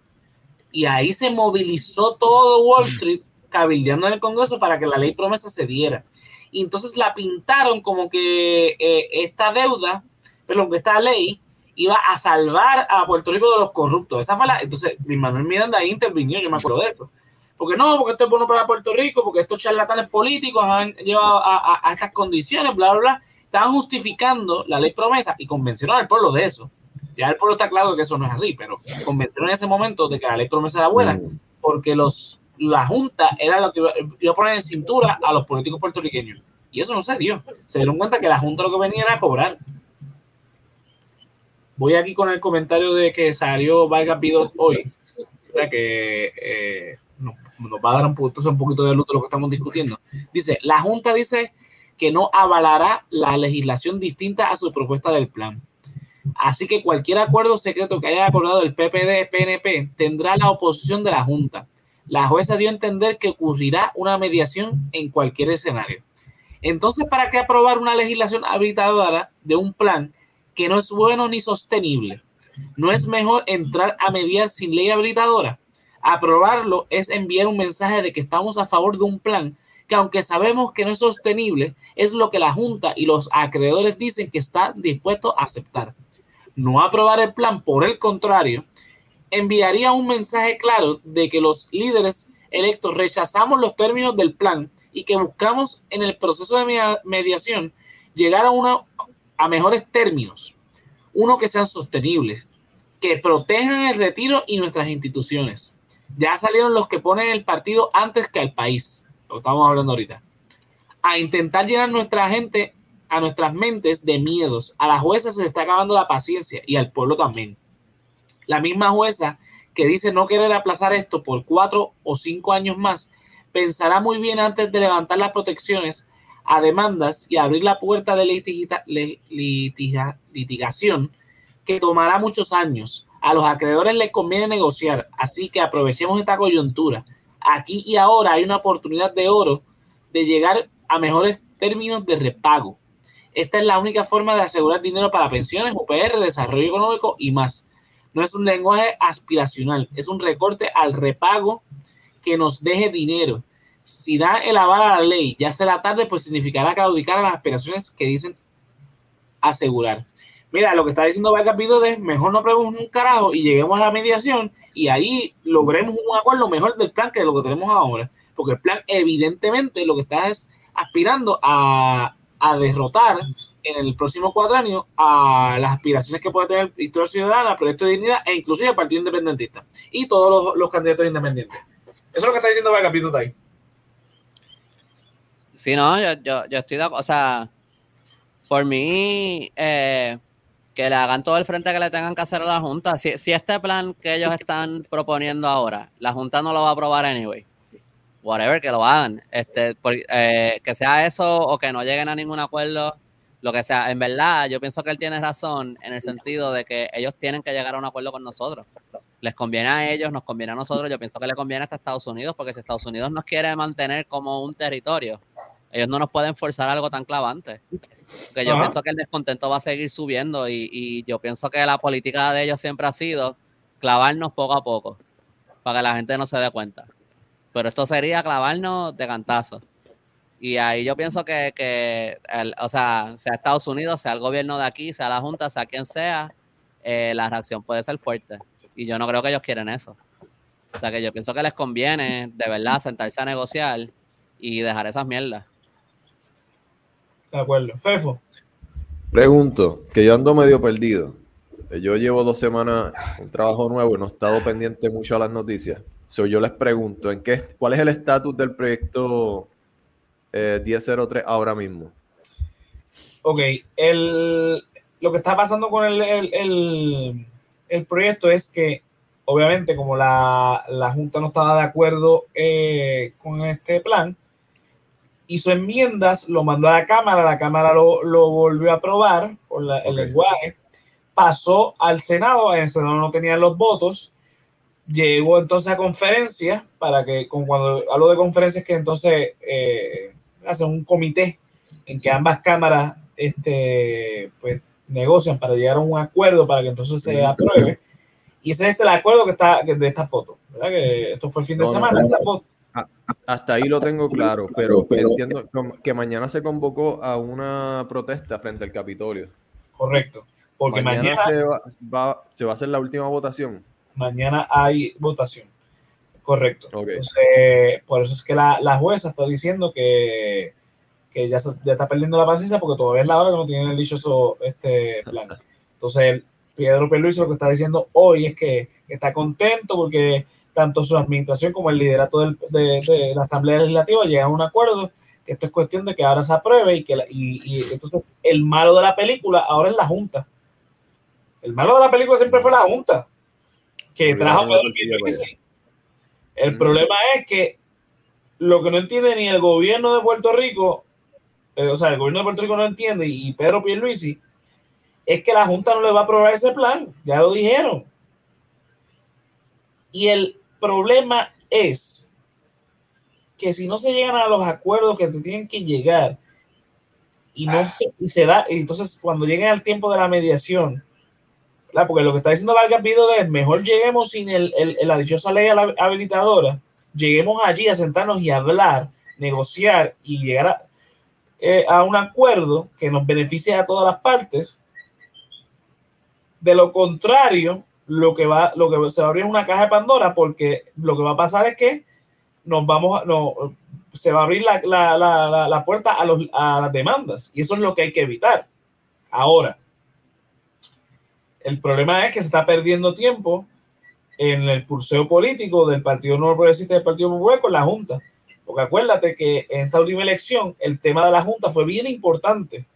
[SPEAKER 1] Y ahí se movilizó todo Wall Street cabildeando en el Congreso para que la ley promesa se diera. Y entonces la pintaron como que eh, esta deuda, perdón, que esta ley iba a salvar a Puerto Rico de los corruptos. Esa fue la, entonces, Manuel Miranda ahí intervino, yo me acuerdo de esto. Porque no, porque esto es bueno para Puerto Rico, porque estos charlatanes políticos han llevado a, a, estas condiciones, bla, bla, bla. Estaban justificando la ley promesa y convencieron al pueblo de eso. Ya el pueblo está claro que eso no es así, pero convencieron en ese momento de que la ley promesa era buena, mm. porque los, la Junta era lo que iba, a poner en cintura a los políticos puertorriqueños. Y eso no se dio. Se dieron cuenta que la Junta lo que venía era a cobrar. Voy aquí con el comentario de que salió Vargas Vidot hoy, que eh, nos, va a dar un poquito, un poquito de luz de lo que estamos discutiendo. Dice, la Junta dice que no avalará la legislación distinta a su propuesta del plan. Así que cualquier acuerdo secreto que haya acordado el PPD-PNP tendrá la oposición de la Junta. La jueza dio a entender que ocurrirá una mediación en cualquier escenario. Entonces, ¿para qué aprobar una legislación habilitadora de un plan que no es bueno ni sostenible? ¿No es mejor entrar a mediar sin ley habilitadora? Aprobarlo es enviar un mensaje de que estamos a favor de un plan que aunque sabemos que no es sostenible, es lo que la Junta y los acreedores dicen que están dispuestos a aceptar no aprobar el plan, por el contrario, enviaría un mensaje claro de que los líderes electos rechazamos los términos del plan y que buscamos en el proceso de mediación llegar a, una, a mejores términos, uno que sean sostenibles, que protejan el retiro y nuestras instituciones. Ya salieron los que ponen el partido antes que al país, lo estamos hablando ahorita, a intentar llenar nuestra gente a nuestras mentes de miedos. A la jueza se está acabando la paciencia y al pueblo también. La misma jueza que dice no querer aplazar esto por cuatro o cinco años más, pensará muy bien antes de levantar las protecciones a demandas y abrir la puerta de litigación que tomará muchos años. A los acreedores les conviene negociar, así que aprovechemos esta coyuntura. Aquí y ahora hay una oportunidad de oro de llegar a mejores términos de repago. Esta es la única forma de asegurar dinero para pensiones, UPR, desarrollo económico y más. No es un lenguaje aspiracional, es un recorte al repago que nos deje dinero. Si da el aval a la ley, ya será tarde, pues significará claudicar a las aspiraciones que dicen asegurar. Mira, lo que está diciendo Vargas Pido es mejor no preguntemos un carajo y lleguemos a la mediación y ahí logremos un acuerdo mejor del plan que lo que tenemos ahora. Porque el plan evidentemente lo que está es aspirando a a derrotar en el próximo cuadranio a las aspiraciones que puede tener Historia Ciudadana, Proyecto de Dignidad e inclusive el Partido Independentista y todos los, candidatos independientes. Eso es lo que está diciendo Vargas Pitu ahí.
[SPEAKER 2] Sí, no, yo, yo, yo, estoy de acuerdo. O sea, por mí, eh, que le hagan todo el frente que le tengan que hacer a la Junta. Si, si este plan que ellos están proponiendo ahora, la Junta no lo va a aprobar anyway whatever, que lo hagan. Este, eh, que sea eso o que no lleguen a ningún acuerdo, lo que sea. En verdad, yo pienso que él tiene razón en el sentido de que ellos tienen que llegar a un acuerdo con nosotros. Les conviene a ellos, nos conviene a nosotros. Yo pienso que le conviene hasta Estados Unidos, porque si Estados Unidos nos quiere mantener como un territorio, ellos no nos pueden forzar algo tan clavante. Que yo pienso que el descontento va a seguir subiendo y, y yo pienso que la política de ellos siempre ha sido clavarnos poco a poco, para que la gente no se dé cuenta pero esto sería clavarnos de cantazo. Y ahí yo pienso que, que o sea, sea Estados Unidos, sea el gobierno de aquí, sea la Junta, sea quien sea, eh, la reacción puede ser fuerte. Y yo no creo que ellos quieren eso. O sea que yo pienso que les conviene de verdad sentarse a negociar y dejar esas mierdas.
[SPEAKER 1] De acuerdo. Fefo.
[SPEAKER 3] Pregunto, que yo ando medio perdido. Yo llevo dos semanas un trabajo nuevo y no he estado pendiente mucho a las noticias. So, yo les pregunto, ¿en qué, ¿cuál es el estatus del proyecto 1003 eh, ahora mismo?
[SPEAKER 1] Ok, el, lo que está pasando con el, proyecto es que, obviamente, como la, Junta no estaba de acuerdo eh, con este plan, hizo enmiendas, lo mandó a la Cámara, la Cámara lo, volvió a aprobar por el lenguaje, pasó al Senado, en el Senado no tenía los votos, llegó entonces a conferencia para que, con, cuando hablo de conferencias, que entonces eh, hacen un comité en que ambas cámaras este, pues, negocian para llegar a un acuerdo para que entonces se apruebe. Y ese es el acuerdo que está de esta foto, ¿verdad? Que esto fue el fin de semana.
[SPEAKER 3] Hasta ahí lo tengo claro, pero, pero entiendo que mañana se convocó a una protesta frente al Capitolio.
[SPEAKER 1] Correcto. Porque
[SPEAKER 3] mañana,
[SPEAKER 1] mañana,
[SPEAKER 3] se, va, va- se va a hacer la última votación.
[SPEAKER 1] mañana hay votación. Correcto.
[SPEAKER 3] Ok.
[SPEAKER 1] Entonces, por eso es que la, la jueza está diciendo que, que ya, se- ya está perdiendo la paciencia porque todavía es la hora que no tienen el dichoso este plan. Entonces, Pedro Pierluisi lo que está diciendo hoy es que está contento porque tanto su administración como el liderato del- de, de la Asamblea Legislativa llegan a un acuerdo que esto es cuestión de que ahora se apruebe y que la- y, y entonces el malo de la película ahora es la Junta. El malo de la película siempre fue la Junta que
[SPEAKER 3] Muy
[SPEAKER 1] trajo. El
[SPEAKER 3] Mm.
[SPEAKER 1] problema es que lo que no entiende ni el gobierno de Puerto Rico, eh, o sea, el gobierno de Puerto Rico no entiende y Pedro Pierluisi, es que la Junta no le va a aprobar ese plan, ya lo dijeron. Y el problema es que si no se llegan a los acuerdos que se tienen que llegar y no se, y se da, y entonces cuando lleguen al tiempo de la mediación, ¿verdad? porque lo que está diciendo Vargas Vidal es mejor lleguemos sin el, la dichosa ley hab- habilitadora, lleguemos allí a sentarnos y hablar, negociar y llegar a, eh, a un acuerdo que nos beneficie a todas las partes. De lo contrario, lo que va, lo que se va a abrir es una caja de Pandora, porque lo que va a pasar es que nos vamos no, se va a abrir la- la- la- la puerta a, los, a las demandas, y eso es lo que hay que evitar. Ahora, el problema es que se está perdiendo tiempo en el pulseo político del Partido Nuevo Progresista y del Partido Popular con la Junta. Porque acuérdate que en esta última elección el tema de la Junta fue bien importante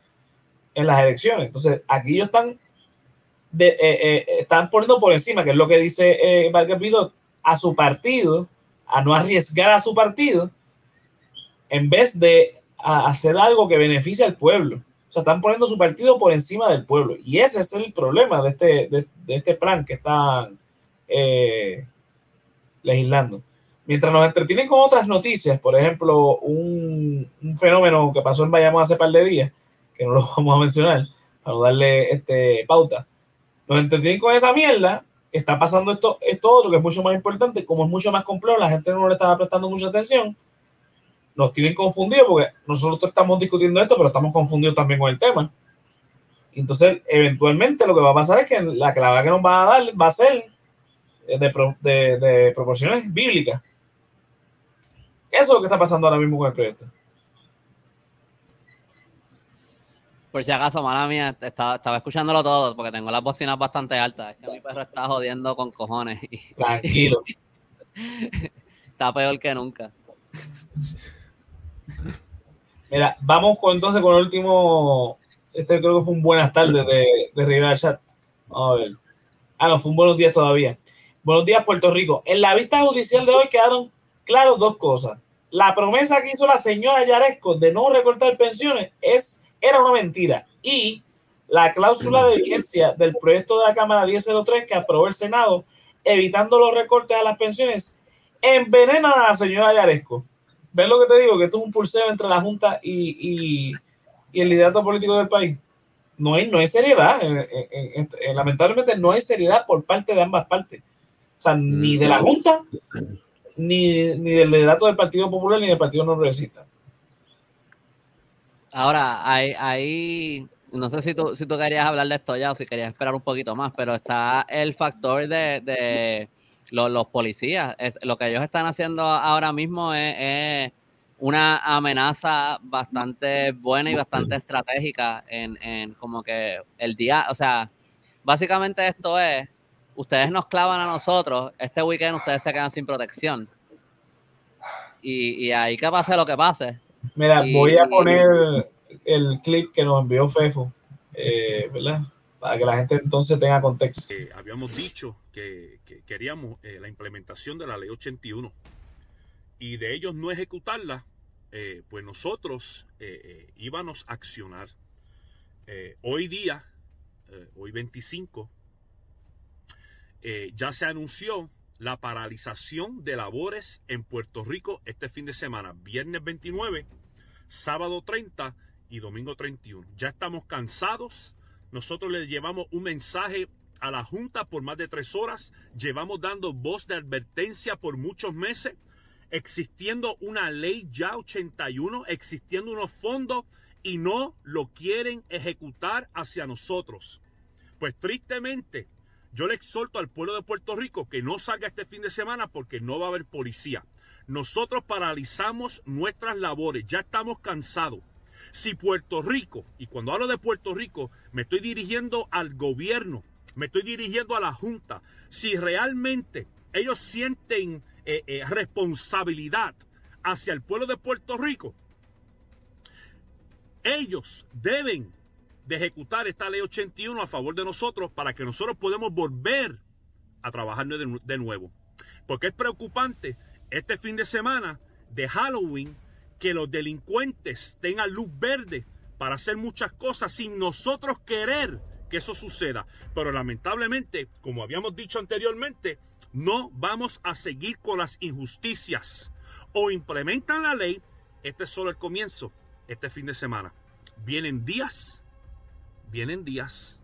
[SPEAKER 1] en las elecciones. Entonces, aquí ellos están, de, eh, eh, están poniendo por encima, que es lo que dice eh, Vargas Vidot, a su partido, a no arriesgar a su partido, en vez de hacer algo que beneficie al pueblo. O sea, están poniendo su partido por encima del pueblo. Y ese es el problema de este, de, de este plan que están eh, legislando. Mientras nos entretienen con otras noticias, por ejemplo, un, un fenómeno que pasó en Bayamón hace par de días, que no lo vamos a mencionar, para darle este, pauta. Nos entretienen con esa mierda, está pasando esto, esto otro que es mucho más importante, como es mucho más complejo, la gente no le estaba prestando mucha atención, nos tienen confundidos porque nosotros estamos discutiendo esto, pero estamos confundidos también con el tema. Entonces, eventualmente lo que va a pasar es que la clave que nos va a dar va a ser de, pro- de- de proporciones bíblicas. Eso es lo que está pasando ahora mismo con el proyecto.
[SPEAKER 2] Por si acaso, mala mía, estaba, estaba escuchándolo todo porque tengo las bocinas bastante altas. Es que mi perro está jodiendo con cojones
[SPEAKER 1] Tranquilo.
[SPEAKER 2] está peor que nunca.
[SPEAKER 1] Mira, vamos con, entonces con el último. Este creo que fue un buenas tardes de, de Rivera Chat. Vamos a ver. Ah, no, fue un buenos días todavía. Buenos días, Puerto Rico. En la vista judicial de hoy quedaron claros dos cosas. La promesa que hizo la señora Yaresco de no recortar pensiones es, era una mentira. Y la cláusula de vigencia del proyecto de la Cámara 1003 que aprobó el Senado, evitando los recortes a las pensiones, envenenan a la señora Yaresco. ¿Ves lo que te digo? Que esto es un pulseo entre la Junta y, y- y el liderato político del país. No hay, no hay seriedad. Eh, eh, eh, lamentablemente no hay seriedad por parte de ambas partes. O sea, ni de la Junta, ni, ni del liderato del Partido Popular, ni del Partido No Progresista.
[SPEAKER 2] Ahora, hay, hay no sé si tú, si tú querías hablar de esto ya o si querías esperar un poquito más, pero está el factor de, de los, policías. Es, lo que ellos están haciendo ahora mismo es, es una amenaza bastante buena y bastante estratégica en, en como que el día, o sea, básicamente esto es, ustedes nos clavan a nosotros, este weekend ustedes se quedan sin protección. Y, y ahí que pase lo que pase,
[SPEAKER 1] Mira,
[SPEAKER 2] Y-
[SPEAKER 1] voy a poner el clip que nos envió Fefo, eh, ¿verdad? Para que la gente entonces tenga contexto.
[SPEAKER 4] Eh, habíamos dicho que, que queríamos eh, la implementación de la ley 81 y de ellos no ejecutarla, eh, pues nosotros eh, eh, íbamos a accionar. Eh, hoy día, eh, hoy 25, eh, ya se anunció la paralización de labores en Puerto Rico este fin de semana, viernes 29, sábado 30 y domingo 31. Ya estamos cansados. Nosotros le llevamos un mensaje a la Junta por más de tres horas. Llevamos dando voz de advertencia por muchos meses. Existiendo una ley ya 81, existiendo unos fondos y no lo quieren ejecutar hacia nosotros. Pues tristemente, yo le exhorto al pueblo de Puerto Rico que no salga este fin de semana porque no va a haber policía. Nosotros paralizamos nuestras labores, ya estamos cansados. Si Puerto Rico, y cuando hablo de Puerto Rico, me estoy dirigiendo al gobierno, me estoy dirigiendo a la Junta, si realmente ellos sienten eh, eh, responsabilidad hacia el pueblo de Puerto Rico, ellos deben de ejecutar esta ley 81 a favor de nosotros para que nosotros podamos volver a trabajar de, nuevo. Porque es preocupante este fin de semana de Halloween que los delincuentes tengan luz verde para hacer muchas cosas sin nosotros querer que eso suceda. Pero lamentablemente, como habíamos dicho anteriormente, no vamos a seguir con las injusticias. O implementan la ley, este es solo el comienzo, este fin de semana. Vienen días, vienen días,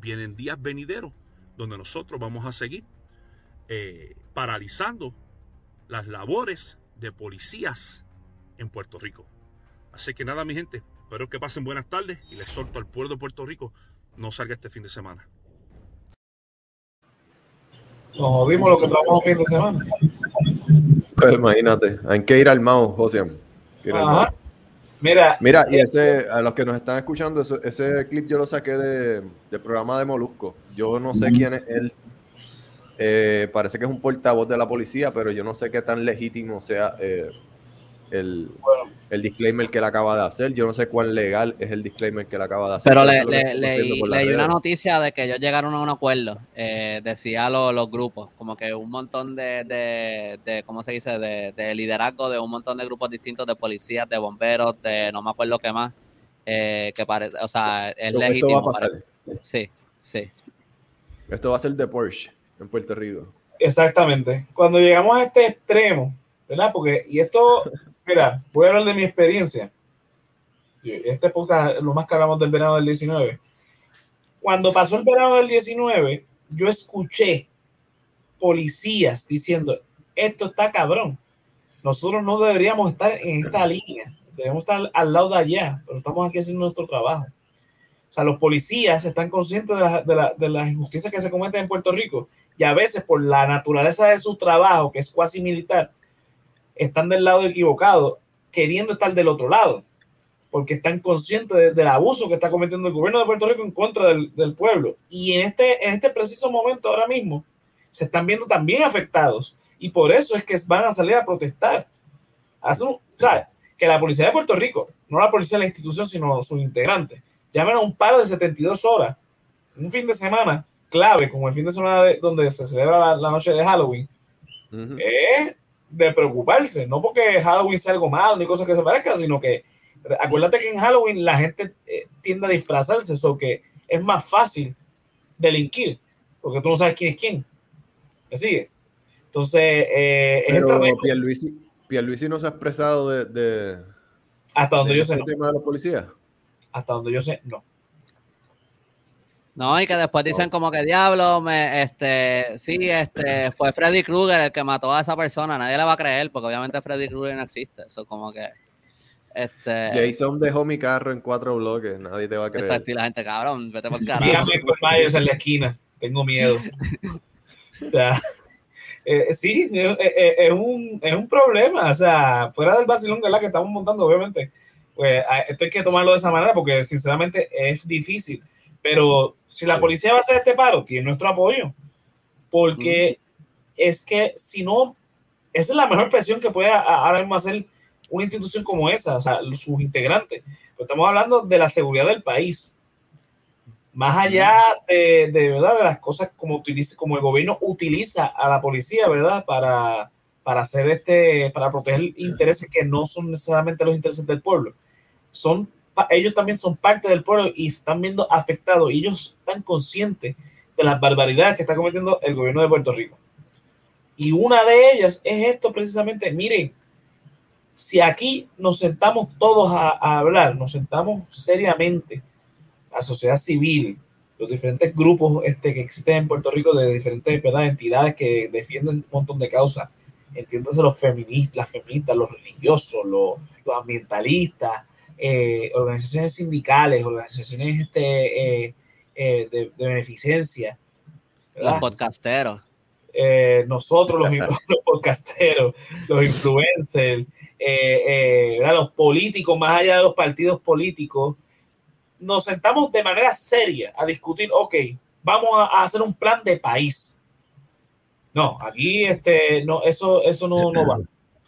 [SPEAKER 4] vienen días venideros, donde nosotros vamos a seguir eh, paralizando las labores de policías en Puerto Rico. Así que nada, mi gente, espero que pasen buenas tardes y les solto al pueblo de Puerto Rico no salga este fin de semana.
[SPEAKER 1] Nos jodimos lo que trabajamos fin de semana.
[SPEAKER 3] Pues imagínate, hay que ir al mouse, José.
[SPEAKER 1] Mira,
[SPEAKER 3] Mira, y ese, a los que nos están escuchando, ese, ese clip yo lo saqué de, del programa de Molusco. Yo no sé quién es él. Eh, parece que es un portavoz de la policía, pero yo no sé qué tan legítimo sea eh, el,
[SPEAKER 1] bueno,
[SPEAKER 3] el disclaimer que él acaba de hacer. Yo no sé cuán legal es el disclaimer que él acaba de hacer.
[SPEAKER 2] Pero le, le- leí, leí una noticia de que ellos llegaron a un acuerdo, eh, decía lo- los grupos, como que un montón de, de, de ¿cómo se dice?, de, de liderazgo de un montón de grupos distintos de policías, de bomberos, de no me acuerdo qué más, eh, que parece, o sea, es
[SPEAKER 3] que Esto va
[SPEAKER 2] legítimo.
[SPEAKER 3] a pasar.
[SPEAKER 2] Sí, sí.
[SPEAKER 3] Esto va a ser de Porsche en Puerto Rico.
[SPEAKER 1] exactamente. Cuando llegamos a este extremo, ¿verdad? Porque, y esto, mira, voy a hablar de mi experiencia. Y Este podcast, lo más que hablamos del verano del 19. Cuando pasó el verano del 19, yo escuché policías diciendo, esto está cabrón. Nosotros no deberíamos estar en esta línea, debemos estar al lado de allá, pero estamos aquí haciendo nuestro trabajo. O sea, los policías están conscientes de, la- de la- de las injusticias que se cometen en Puerto Rico y a veces por la naturaleza de su trabajo, que es cuasi militar, están del lado equivocado, queriendo estar del otro lado, porque están conscientes de- del abuso que está cometiendo el gobierno de Puerto Rico en contra del, del pueblo. Y en este, en este preciso momento, ahora mismo, se están viendo también afectados. Y por eso es que van a salir a protestar. Hace un- o sea, que la policía de Puerto Rico, no la policía de la institución, sino sus integrantes, llamen a un paro de 72 horas, un fin de semana clave, como el fin de semana de- donde se celebra la, la noche de Halloween, es de preocuparse, no porque Halloween sea algo malo ni cosas que se parezcan, sino que acuérdate que en Halloween la gente eh, tiende a disfrazarse, eso que es más fácil delinquir, porque tú no sabes quién es quién. ¿Me sigue? Entonces, eh, es
[SPEAKER 3] Pero Pierluisi, Pierluisi no se ha expresado de, de,
[SPEAKER 1] hasta donde
[SPEAKER 3] de
[SPEAKER 1] yo sé,
[SPEAKER 3] ese
[SPEAKER 1] no.
[SPEAKER 3] tema de los policías.
[SPEAKER 1] Hasta donde yo sé, no.
[SPEAKER 2] No, y que después dicen como que diablo, me, este, sí, este, fue Freddy Krueger el que mató a esa persona, nadie le va a creer, porque obviamente Freddy Krueger no existe, eso como que, este,
[SPEAKER 3] Jason dejó mi carro en cuatro bloques, nadie te va a creer.
[SPEAKER 2] exacto, y la gente, cabrón, vete por carajo.
[SPEAKER 1] Michael Myers en la esquina, tengo miedo. o sea, eh, sí, eh, eh, es, un, es un problema, o sea, fuera del vacilón ¿verdad? que estamos montando, obviamente, pues esto hay que tomarlo de esa manera porque sinceramente es difícil. Pero si la policía va a hacer este paro, tiene nuestro apoyo. Porque es que si no, esa es la mejor presión que puede ahora mismo hacer una institución como esa, o sea, sus integrantes. Pero estamos hablando de la seguridad del país. Más allá de, de, ¿verdad? de las cosas como, utiliza, como el gobierno utiliza a la policía, ¿verdad? Para, para hacer este, para proteger intereses que no son necesariamente los intereses del pueblo. Son ellos también son parte del pueblo y están viendo afectados y ellos están conscientes de las barbaridades que está cometiendo el gobierno de Puerto Rico. Y una de ellas es esto precisamente, miren, si aquí nos sentamos todos a, a hablar, nos sentamos seriamente, la sociedad civil, los diferentes grupos este, que existen en Puerto Rico de diferentes ¿verdad? entidades que defienden un montón de causas, entiéndase los feministas, las feministas, los religiosos, los, los ambientalistas, eh, organizaciones sindicales, organizaciones este, eh, eh, de, beneficencia.
[SPEAKER 2] Los podcasteros.
[SPEAKER 1] Nosotros los, los, podcasteros, los influencers, los políticos, más allá de los partidos políticos, nos sentamos de manera seria a discutir, ok, vamos a, hacer un plan de país. No, aquí este, no, eso, eso no, no va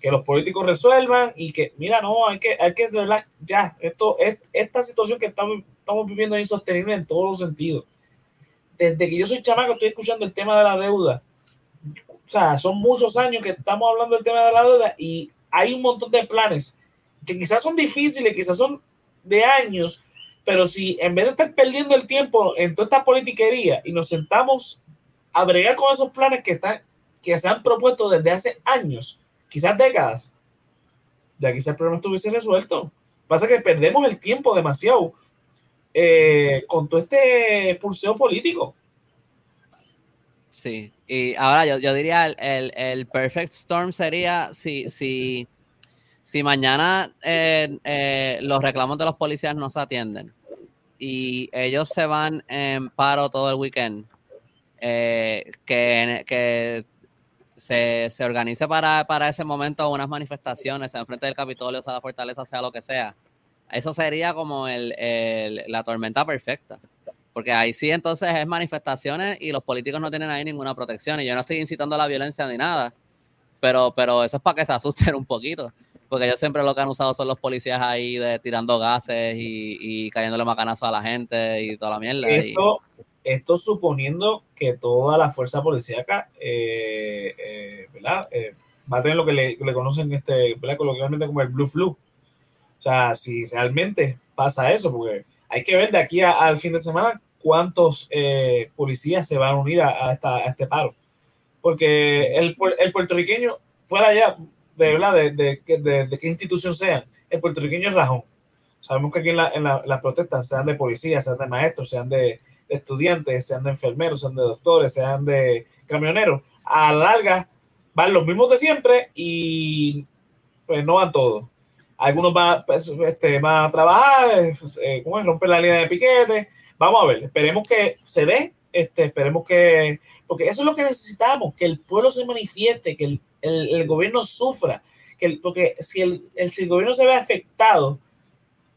[SPEAKER 1] que los políticos resuelvan y que, mira, no, hay que, hay que, de verdad, ya, esto, es, esta situación que estamos, estamos viviendo es insostenible en todos los sentidos. Desde que yo soy chamaco estoy escuchando el tema de la deuda. O sea, son muchos años que estamos hablando del tema de la deuda y hay un montón de planes que quizás son difíciles, quizás son de años, pero si en vez de estar perdiendo el tiempo en toda esta politiquería y nos sentamos a bregar con esos planes que, están, que se han propuesto desde hace años, quizás décadas, ya quizás el problema estuviese resuelto. Pasa que perdemos el tiempo demasiado eh, con todo este pulseo político.
[SPEAKER 2] Sí, y ahora yo, diría el, el, perfect storm sería si, si, si mañana eh, eh, los reclamos de los policías no se atienden y ellos se van en paro todo el weekend, que, que se, se organice para, para, ese momento unas manifestaciones en frente del Capitolio, sea la fortaleza, sea lo que sea. Eso sería como el, el, la tormenta perfecta. Porque ahí sí entonces es manifestaciones y los políticos no tienen ahí ninguna protección. Y yo no estoy incitando a la violencia ni nada. Pero, pero eso es para que se asusten un poquito. Porque ellos siempre lo que han usado son los policías ahí de tirando gases y, y cayéndole macanazos a la gente y toda la mierda.
[SPEAKER 1] Esto, esto suponiendo que toda la fuerza policíaca eh, eh, eh, va a tener lo que le, conocen este, coloquialmente como el blue flu. O sea, si realmente pasa eso, porque hay que ver de aquí al fin de semana cuántos policías se van a unir a, este paro. Porque el, el, puertorriqueño, fuera ya de verdad, de, de, qué institución sea, el puertorriqueño es rajón. Sabemos que aquí en, la, las protestas, sean de policía, sean de maestros, sean de, estudiantes, sean de enfermeros, sean de doctores, sean de camioneros, a la larga van los mismos de siempre y pues no van todos. Algunos van, pues, este, van a trabajar, eh, romper la línea de piquete. Vamos a ver, esperemos que se dé, este, esperemos que, porque eso es lo que necesitamos, que el pueblo se manifieste, que el, el, gobierno sufra, que porque si el, si el gobierno se ve afectado,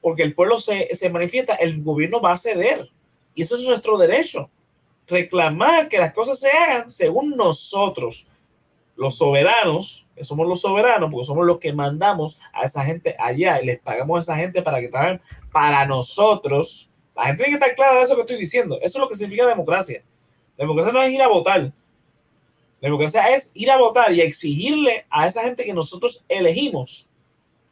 [SPEAKER 1] porque el pueblo se, se manifiesta, el gobierno va a ceder y eso es nuestro derecho. Reclamar que las cosas se hagan según nosotros, los soberanos, que somos los soberanos, porque somos los que mandamos a esa gente allá y les pagamos a esa gente para que trabajen para nosotros. La gente tiene que estar clara de eso que estoy diciendo. Eso es lo que significa democracia. Democracia no es ir a votar. Democracia es ir a votar y exigirle a esa gente que nosotros elegimos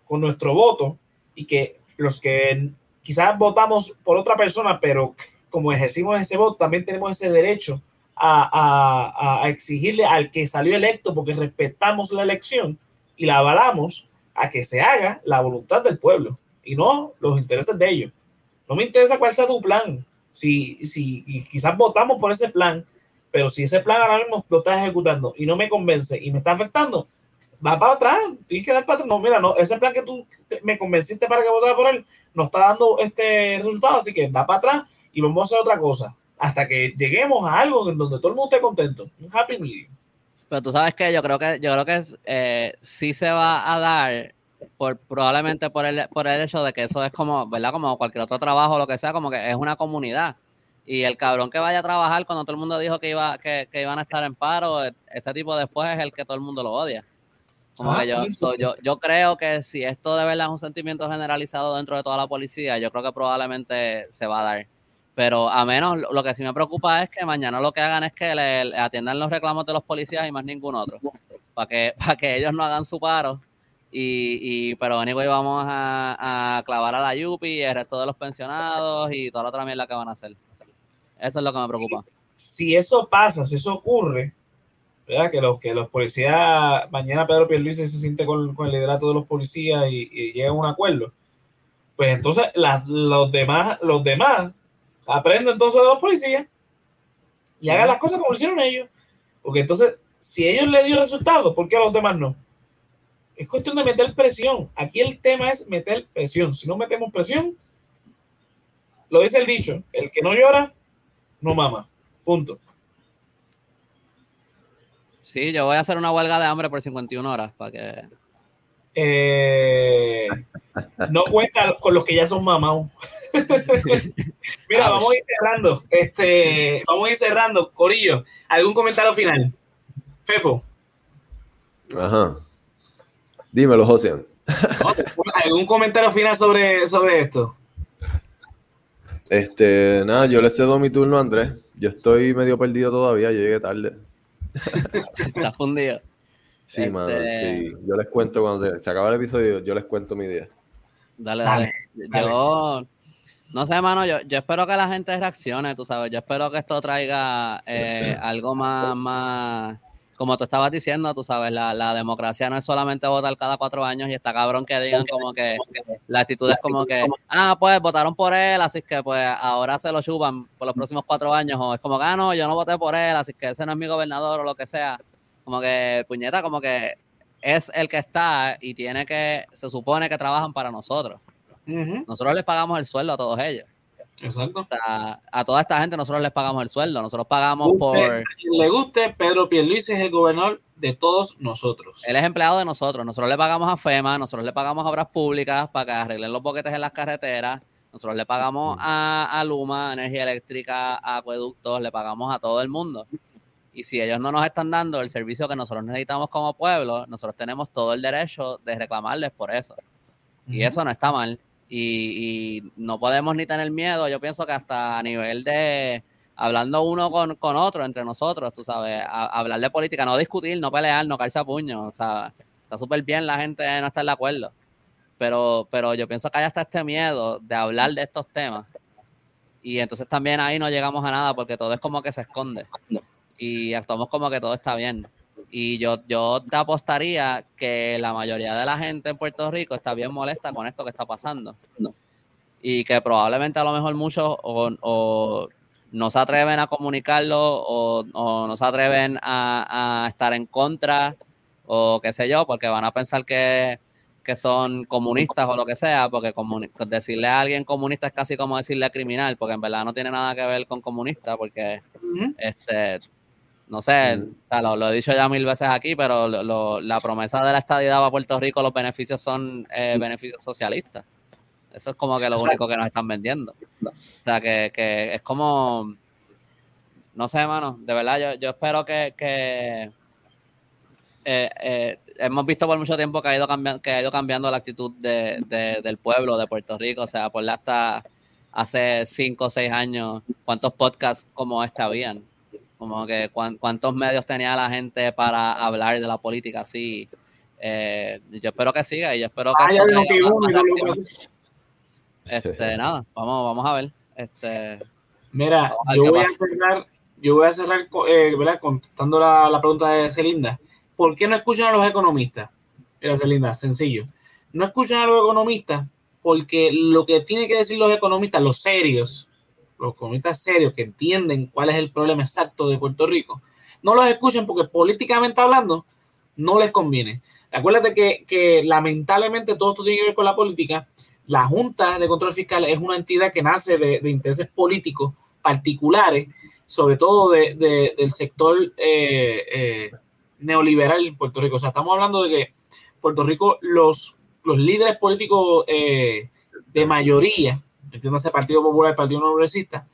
[SPEAKER 1] con nuestro voto y que los que quizás votamos por otra persona, pero como ejercimos ese voto, también tenemos ese derecho a, exigirle al que salió electo, porque respetamos la elección y la avalamos, a que se haga la voluntad del pueblo y no los intereses de ellos. No me interesa cuál sea tu plan. Si, si quizás votamos por ese plan, pero si ese plan ahora mismo lo estás ejecutando y no me convence y me está afectando, va para atrás. Tienes que dar para atrás. No, mira, no, ese plan que tú me convenciste para que votara por él no está dando este resultado, así que va para atrás y vamos a hacer otra cosa hasta que lleguemos a algo en donde todo el mundo esté contento, un happy medium.
[SPEAKER 2] Pero tú sabes que yo creo que yo creo que eh, sí se va a dar por probablemente por el por el hecho de que eso es como, ¿verdad? Como cualquier otro trabajo o lo que sea, como que es una comunidad. Y el cabrón que vaya a trabajar cuando todo el mundo dijo que iba que, que iban a estar en paro, ese tipo después es el que todo el mundo lo odia. Como ah, que yo, yo, yo creo que si esto de verdad es un sentimiento generalizado dentro de toda la policía, yo creo que probablemente se va a dar. Pero a menos, lo que sí me preocupa es que mañana lo que hagan es que le, atiendan los reclamos de los policías y más ningún otro. Para que, para que ellos no hagan su paro. Y, y pero anyway, vamos a, clavar a la Yupi y el resto de los pensionados y toda la otra mierda que van a hacer. Eso es lo que me preocupa.
[SPEAKER 1] Si eso pasa, si eso ocurre, ¿verdad? Que los, que los policías, mañana Pedro Pierluisi se siente con, con el liderato de los policías y, y llega a un acuerdo, pues entonces los demás, los demás Aprende entonces de los policías y haga las cosas como hicieron ellos. Porque entonces, si ellos le dio resultados, ¿por qué a los demás no? Es cuestión de meter presión. Aquí el tema es meter presión. Si no metemos presión, lo dice el dicho, el que no llora, no mama. Punto.
[SPEAKER 2] Sí, yo voy a hacer una huelga de hambre por 51 horas para que.
[SPEAKER 1] Eh, no cuenta con los que ya son mamados. Mira, vamos a ir cerrando. Este, vamos a ir cerrando. Corillo, ¿algún comentario final? Fefo.
[SPEAKER 3] Ajá. Dímelo, José.
[SPEAKER 1] ¿Algún comentario final sobre, sobre esto?
[SPEAKER 3] Este, nada, yo le cedo mi turno a Andrés. Yo estoy medio perdido todavía, yo llegué tarde.
[SPEAKER 2] Está fundido.
[SPEAKER 3] Sí, este... mano. Yo les cuento cuando se acaba el episodio, yo les cuento mi día.
[SPEAKER 2] Dale, dale. Yo, no sé, mano, yo, yo, espero que la gente reaccione, tú sabes. Yo espero que esto traiga eh, algo más, más, como tú estabas diciendo, tú sabes, la, la, democracia no es solamente votar cada cuatro años y está cabrón que digan como que la actitud es como que, ah, pues votaron por él, así que pues ahora se lo chupan por los próximos cuatro años, o es como que, ah, no, yo no voté por él, así que ese no es mi gobernador o lo que sea. Como que, puñeta, como que es el que está y tiene que, se supone que trabajan para nosotros. Uh -huh. Nosotros les pagamos el sueldo a todos ellos.
[SPEAKER 1] Exacto.
[SPEAKER 2] O sea, a toda esta gente nosotros les pagamos el sueldo, nosotros pagamos
[SPEAKER 1] Usted,
[SPEAKER 2] por...
[SPEAKER 1] a quien le guste, Pedro Pierluisi es el gobernador de todos nosotros.
[SPEAKER 2] Él es empleado de nosotros, nosotros le pagamos a FEMA, nosotros le pagamos a obras públicas para que arreglen los boquetes en las carreteras, nosotros le pagamos a, a Luma, energía eléctrica, a acueductos, le pagamos a todo el mundo. Y si ellos no nos están dando el servicio que nosotros necesitamos como pueblo, nosotros tenemos todo el derecho de reclamarles por eso. Uh -huh. Y eso no está mal. Y, y, no podemos ni tener miedo. Yo pienso que hasta a nivel de hablando uno con, con otro, entre nosotros, tú sabes, a, hablar de política, no discutir, no pelear, no caerse a puño. O sea, está súper bien la gente no estar de acuerdo. Pero, pero yo pienso que hay hasta este miedo de hablar de estos temas. Y entonces también ahí no llegamos a nada porque todo es como que se esconde. Y actuamos como que todo está bien. Y yo, yo te apostaría que la mayoría de la gente en Puerto Rico está bien molesta con esto que está pasando. No. Y que probablemente a lo mejor muchos o, o no se atreven a comunicarlo o, o no se atreven a, a, estar en contra o qué sé yo, porque van a pensar que, que son comunistas o lo que sea, porque decirle a alguien comunista es casi como decirle criminal, porque en verdad no tiene nada que ver con comunista, porque este no sé, mm. o sea, lo, lo, he dicho ya mil veces aquí, pero lo, la promesa de la estadidad a Puerto Rico, los beneficios son eh, beneficios socialistas. Eso es como que lo único que nos están vendiendo. O sea, que, que es como, no sé, hermano, de verdad, yo, yo espero que, que eh, eh, hemos visto por mucho tiempo que ha ido cambiando, que ha ido cambiando la actitud de, de, del pueblo de Puerto Rico, o sea, por hasta hace cinco o seis años, cuántos podcasts como este habían como que cuántos medios tenía la gente para hablar de la política así. Eh, yo espero que siga y yo espero que. Ah, no este, nada, vamos, vamos a ver. Este,
[SPEAKER 1] Mira, a yo voy a cerrar, yo voy a cerrar eh, contestando la, la, pregunta de Celinda. ¿Por qué no escuchan a los economistas? Mira, Celinda, sencillo. No escuchan a los economistas porque lo que tienen que decir los economistas, los serios, los economistas serios que entienden cuál es el problema exacto de Puerto Rico, no los escuchen porque políticamente hablando no les conviene. Acuérdate que, que lamentablemente todo esto tiene que ver con la política. La Junta de Control Fiscal es una entidad que nace de, intereses políticos particulares, sobre todo de, del sector eh, eh, neoliberal en Puerto Rico. O sea, estamos hablando de que Puerto Rico, los, los líderes políticos eh, de mayoría, entiéndase Partido Popular, Partido No Progresista,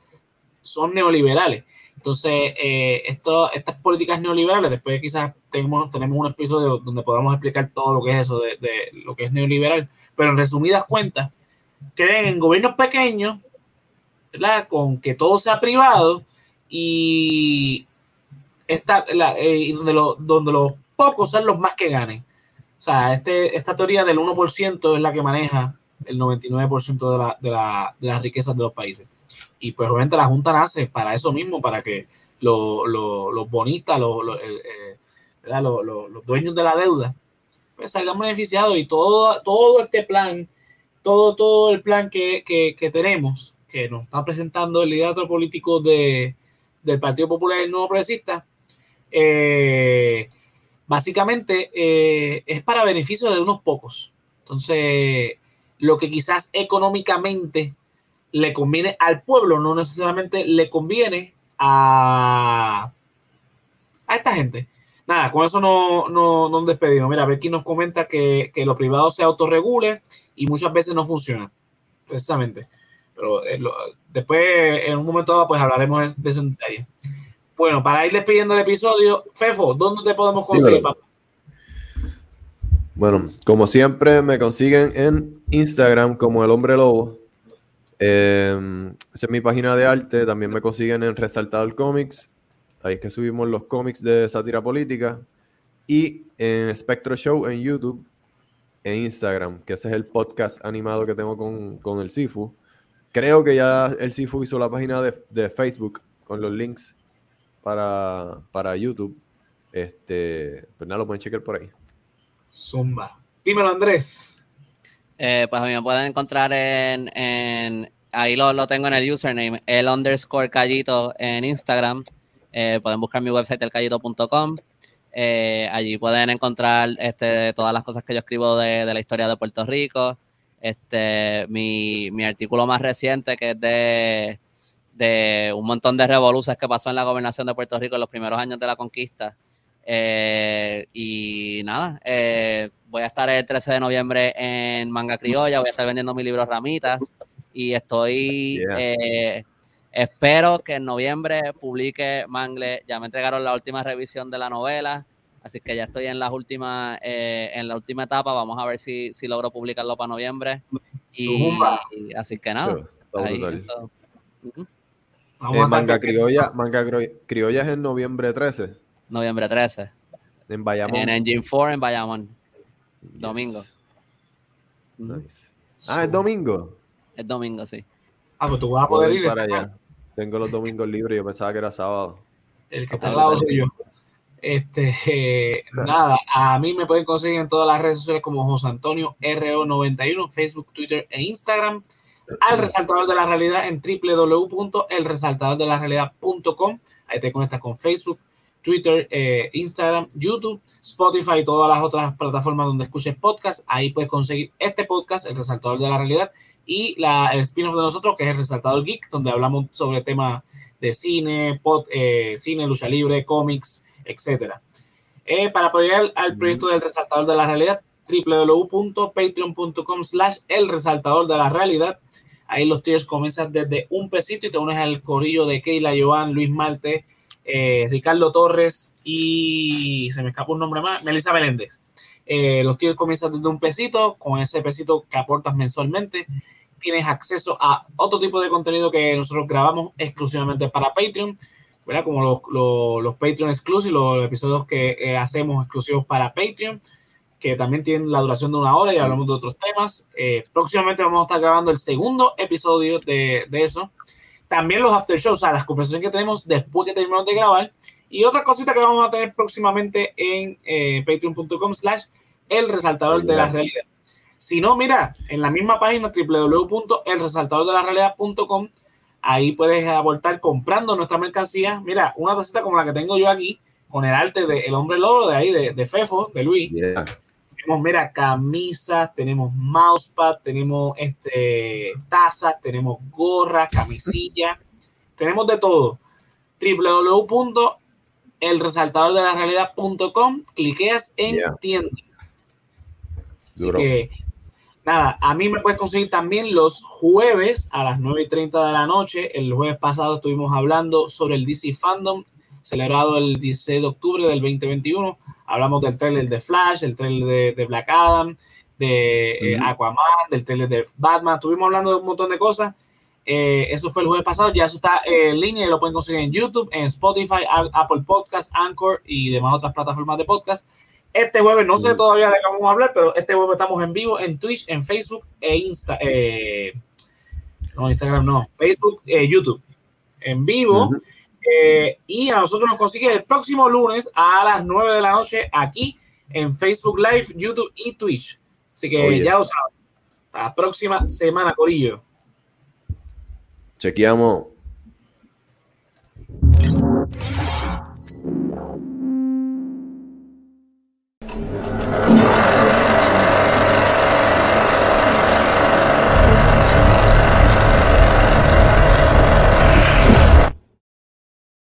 [SPEAKER 1] son neoliberales. Entonces, eh, estas políticas neoliberales, después quizás tenemos, tenemos un episodio donde podamos explicar todo lo que es eso de, lo que es neoliberal, pero en resumidas cuentas, creen en gobiernos pequeños, ¿verdad? Con que todo sea privado y, esta, eh, donde, lo, donde los pocos sean los más que ganen. O sea, este, esta teoría del 1% es la que maneja el 99% de, la, de, la, de, las riquezas de los países. Y pues obviamente la Junta nace para eso mismo, para que lo, lo, los bonistas, lo, eh, los dueños de la deuda, pues salgan beneficiados y todo, todo este plan, todo, todo el plan que, que, que tenemos, que nos está presentando el liderato político de, del Partido Popular y Nuevo Progresista, eh, básicamente eh, es para beneficio de unos pocos. Entonces, lo que quizás económicamente le conviene al pueblo, no necesariamente le conviene a, a esta gente. Nada, con eso no, no, no despedimos. Mira, a ver quién nos comenta que, que lo privado se autorregule y muchas veces no funciona, precisamente. Pero eh, lo- después, en un momento dado, pues hablaremos de eso en detalle. Bueno, para ir despidiendo el episodio, Fefo, ¿dónde te podemos conseguir, papá?
[SPEAKER 3] Bueno, como siempre, me consiguen en Instagram como El Hombre Lobo. Eh, esa es mi página de arte. También me consiguen en Resaltador Comics. Ahí es que subimos los cómics de sátira política. Y en Spectro Show en YouTube, en Instagram, que ese es el podcast animado que tengo con, con el Sifu. Creo que ya el Sifu hizo la página de, de Facebook con los links para, para YouTube. Este, pues nada, lo pueden checar por ahí.
[SPEAKER 1] Zumba. Dímelo, Andrés.
[SPEAKER 2] Eh, pues a mí me pueden encontrar en, en- ahí lo, lo tengo en el username, el underscore callito en Instagram. Eh, pueden buscar mi website elcallito.com. Eh, allí pueden encontrar este, todas las cosas que yo escribo de, de la historia de Puerto Rico. Este, mi, mi artículo más reciente, que es de, de un montón de revoluciones que pasó en la gobernación de Puerto Rico en los primeros años de la conquista. Eh, y nada, eh, voy a estar el 13 de noviembre en Manga Criolla, voy a estar vendiendo mi libro Ramitas y estoy,
[SPEAKER 3] Yeah.
[SPEAKER 2] eh, espero que en noviembre publique Mangle, ya me entregaron la última revisión de la novela, así que ya estoy en las últimas, eh, en la última etapa, vamos a ver si, si logro publicarlo para noviembre. Y, así que nada,
[SPEAKER 3] Eso,
[SPEAKER 2] eso.
[SPEAKER 3] Manga criolla, manga Crio- criolla es en noviembre 13
[SPEAKER 2] noviembre 13,
[SPEAKER 3] en Bayamón.
[SPEAKER 2] en Engine 4 en Bayamón, domingo. Ujú.
[SPEAKER 3] Nice. Ah, es domingo.
[SPEAKER 2] Es domingo, sí.
[SPEAKER 1] Ah, pues tú vas a poder
[SPEAKER 3] ir para allá. Tengo los domingos libres. Yo pensaba que era sábado.
[SPEAKER 1] El que está al lado soy yo. Este, eh, nada, a mí me pueden conseguir en todas las redes sociales como José Antonio RO91, Facebook, Twitter e Instagram. Al resaltador de la realidad en www.elresaltadordelarealidad.com. Ahí te conectas con Facebook, Twitter, eh, Instagram, YouTube, Spotify y todas las otras plataformas donde escuches podcast. Ahí puedes conseguir este podcast, El Resaltador de la Realidad, y la, el spin-off de nosotros, que es El Resaltador Geek, donde hablamos sobre temas de cine, pod- eh, cine, lucha libre, cómics, etcétera. Eh, para apoyar al proyecto del Resaltador de la Realidad, www.patreon.com slash el resaltador de la realidad. Ahí los tiers comienzan desde un pesito y te unes al corillo de Keila, Joan, Luis Malte, eh, Ricardo Torres y se me escapa un nombre más, Melissa Meléndez. Eh, los tiers comienzan desde un pesito, con ese pesito que aportas mensualmente tienes acceso a otro tipo de contenido que nosotros grabamos exclusivamente para Patreon, ¿verdad? Como los, los, Patreon exclusivos, los episodios que eh, hacemos exclusivos para Patreon, que también tienen la duración de una hora y hablamos de otros temas. Eh, próximamente vamos a estar grabando el segundo episodio de, de eso. También los after shows, o sea, las conversaciones que tenemos después que terminamos de grabar. Y otra cosita que vamos a tener próximamente en eh, patreon.com slash el resaltador de la realidad. Si no, mira, en la misma página www.elresaltadordelarealidad.com, ahí puedes aportar comprando nuestra mercancía. Mira, una tacita como la que tengo yo aquí, con el arte de El Hombre Lobo, de ahí, de, de Fefo, de Luis.
[SPEAKER 3] Yeah.
[SPEAKER 1] Tenemos, mira, camisas, tenemos mousepad, tenemos este, tazas, tenemos gorras, camisillas, tenemos de todo. www.elresaltadordelarealidad.com, cliqueas en
[SPEAKER 3] Yeah.
[SPEAKER 1] tienda. Así que, nada, a mí me puedes conseguir también los jueves a las 9 y 30 de la noche. El jueves pasado estuvimos hablando sobre el DC Fandom, celebrado el 16 de octubre del 2021. Hablamos del trailer de Flash, el trailer de, de Black Adam, de eh. Aquaman, del trailer de Batman. Estuvimos hablando de un montón de cosas. Eh, eso fue el jueves pasado. Ya eso está eh, en línea y lo pueden conseguir en YouTube, en Spotify, Apple Podcast, Anchor y demás otras plataformas de podcast. Este jueves, no sé todavía de qué vamos a hablar, pero este jueves estamos en vivo en Twitch, en Facebook e Insta. eh, no, Instagram no, Facebook, YouTube. En vivo. Eh, y a nosotros nos consigue el próximo lunes a las 9 de la noche aquí en Facebook Live, YouTube y Twitch. Así que
[SPEAKER 3] Oh, yes.
[SPEAKER 1] ya lo saben. Hasta la próxima semana, Corillo.
[SPEAKER 3] Chequeamos.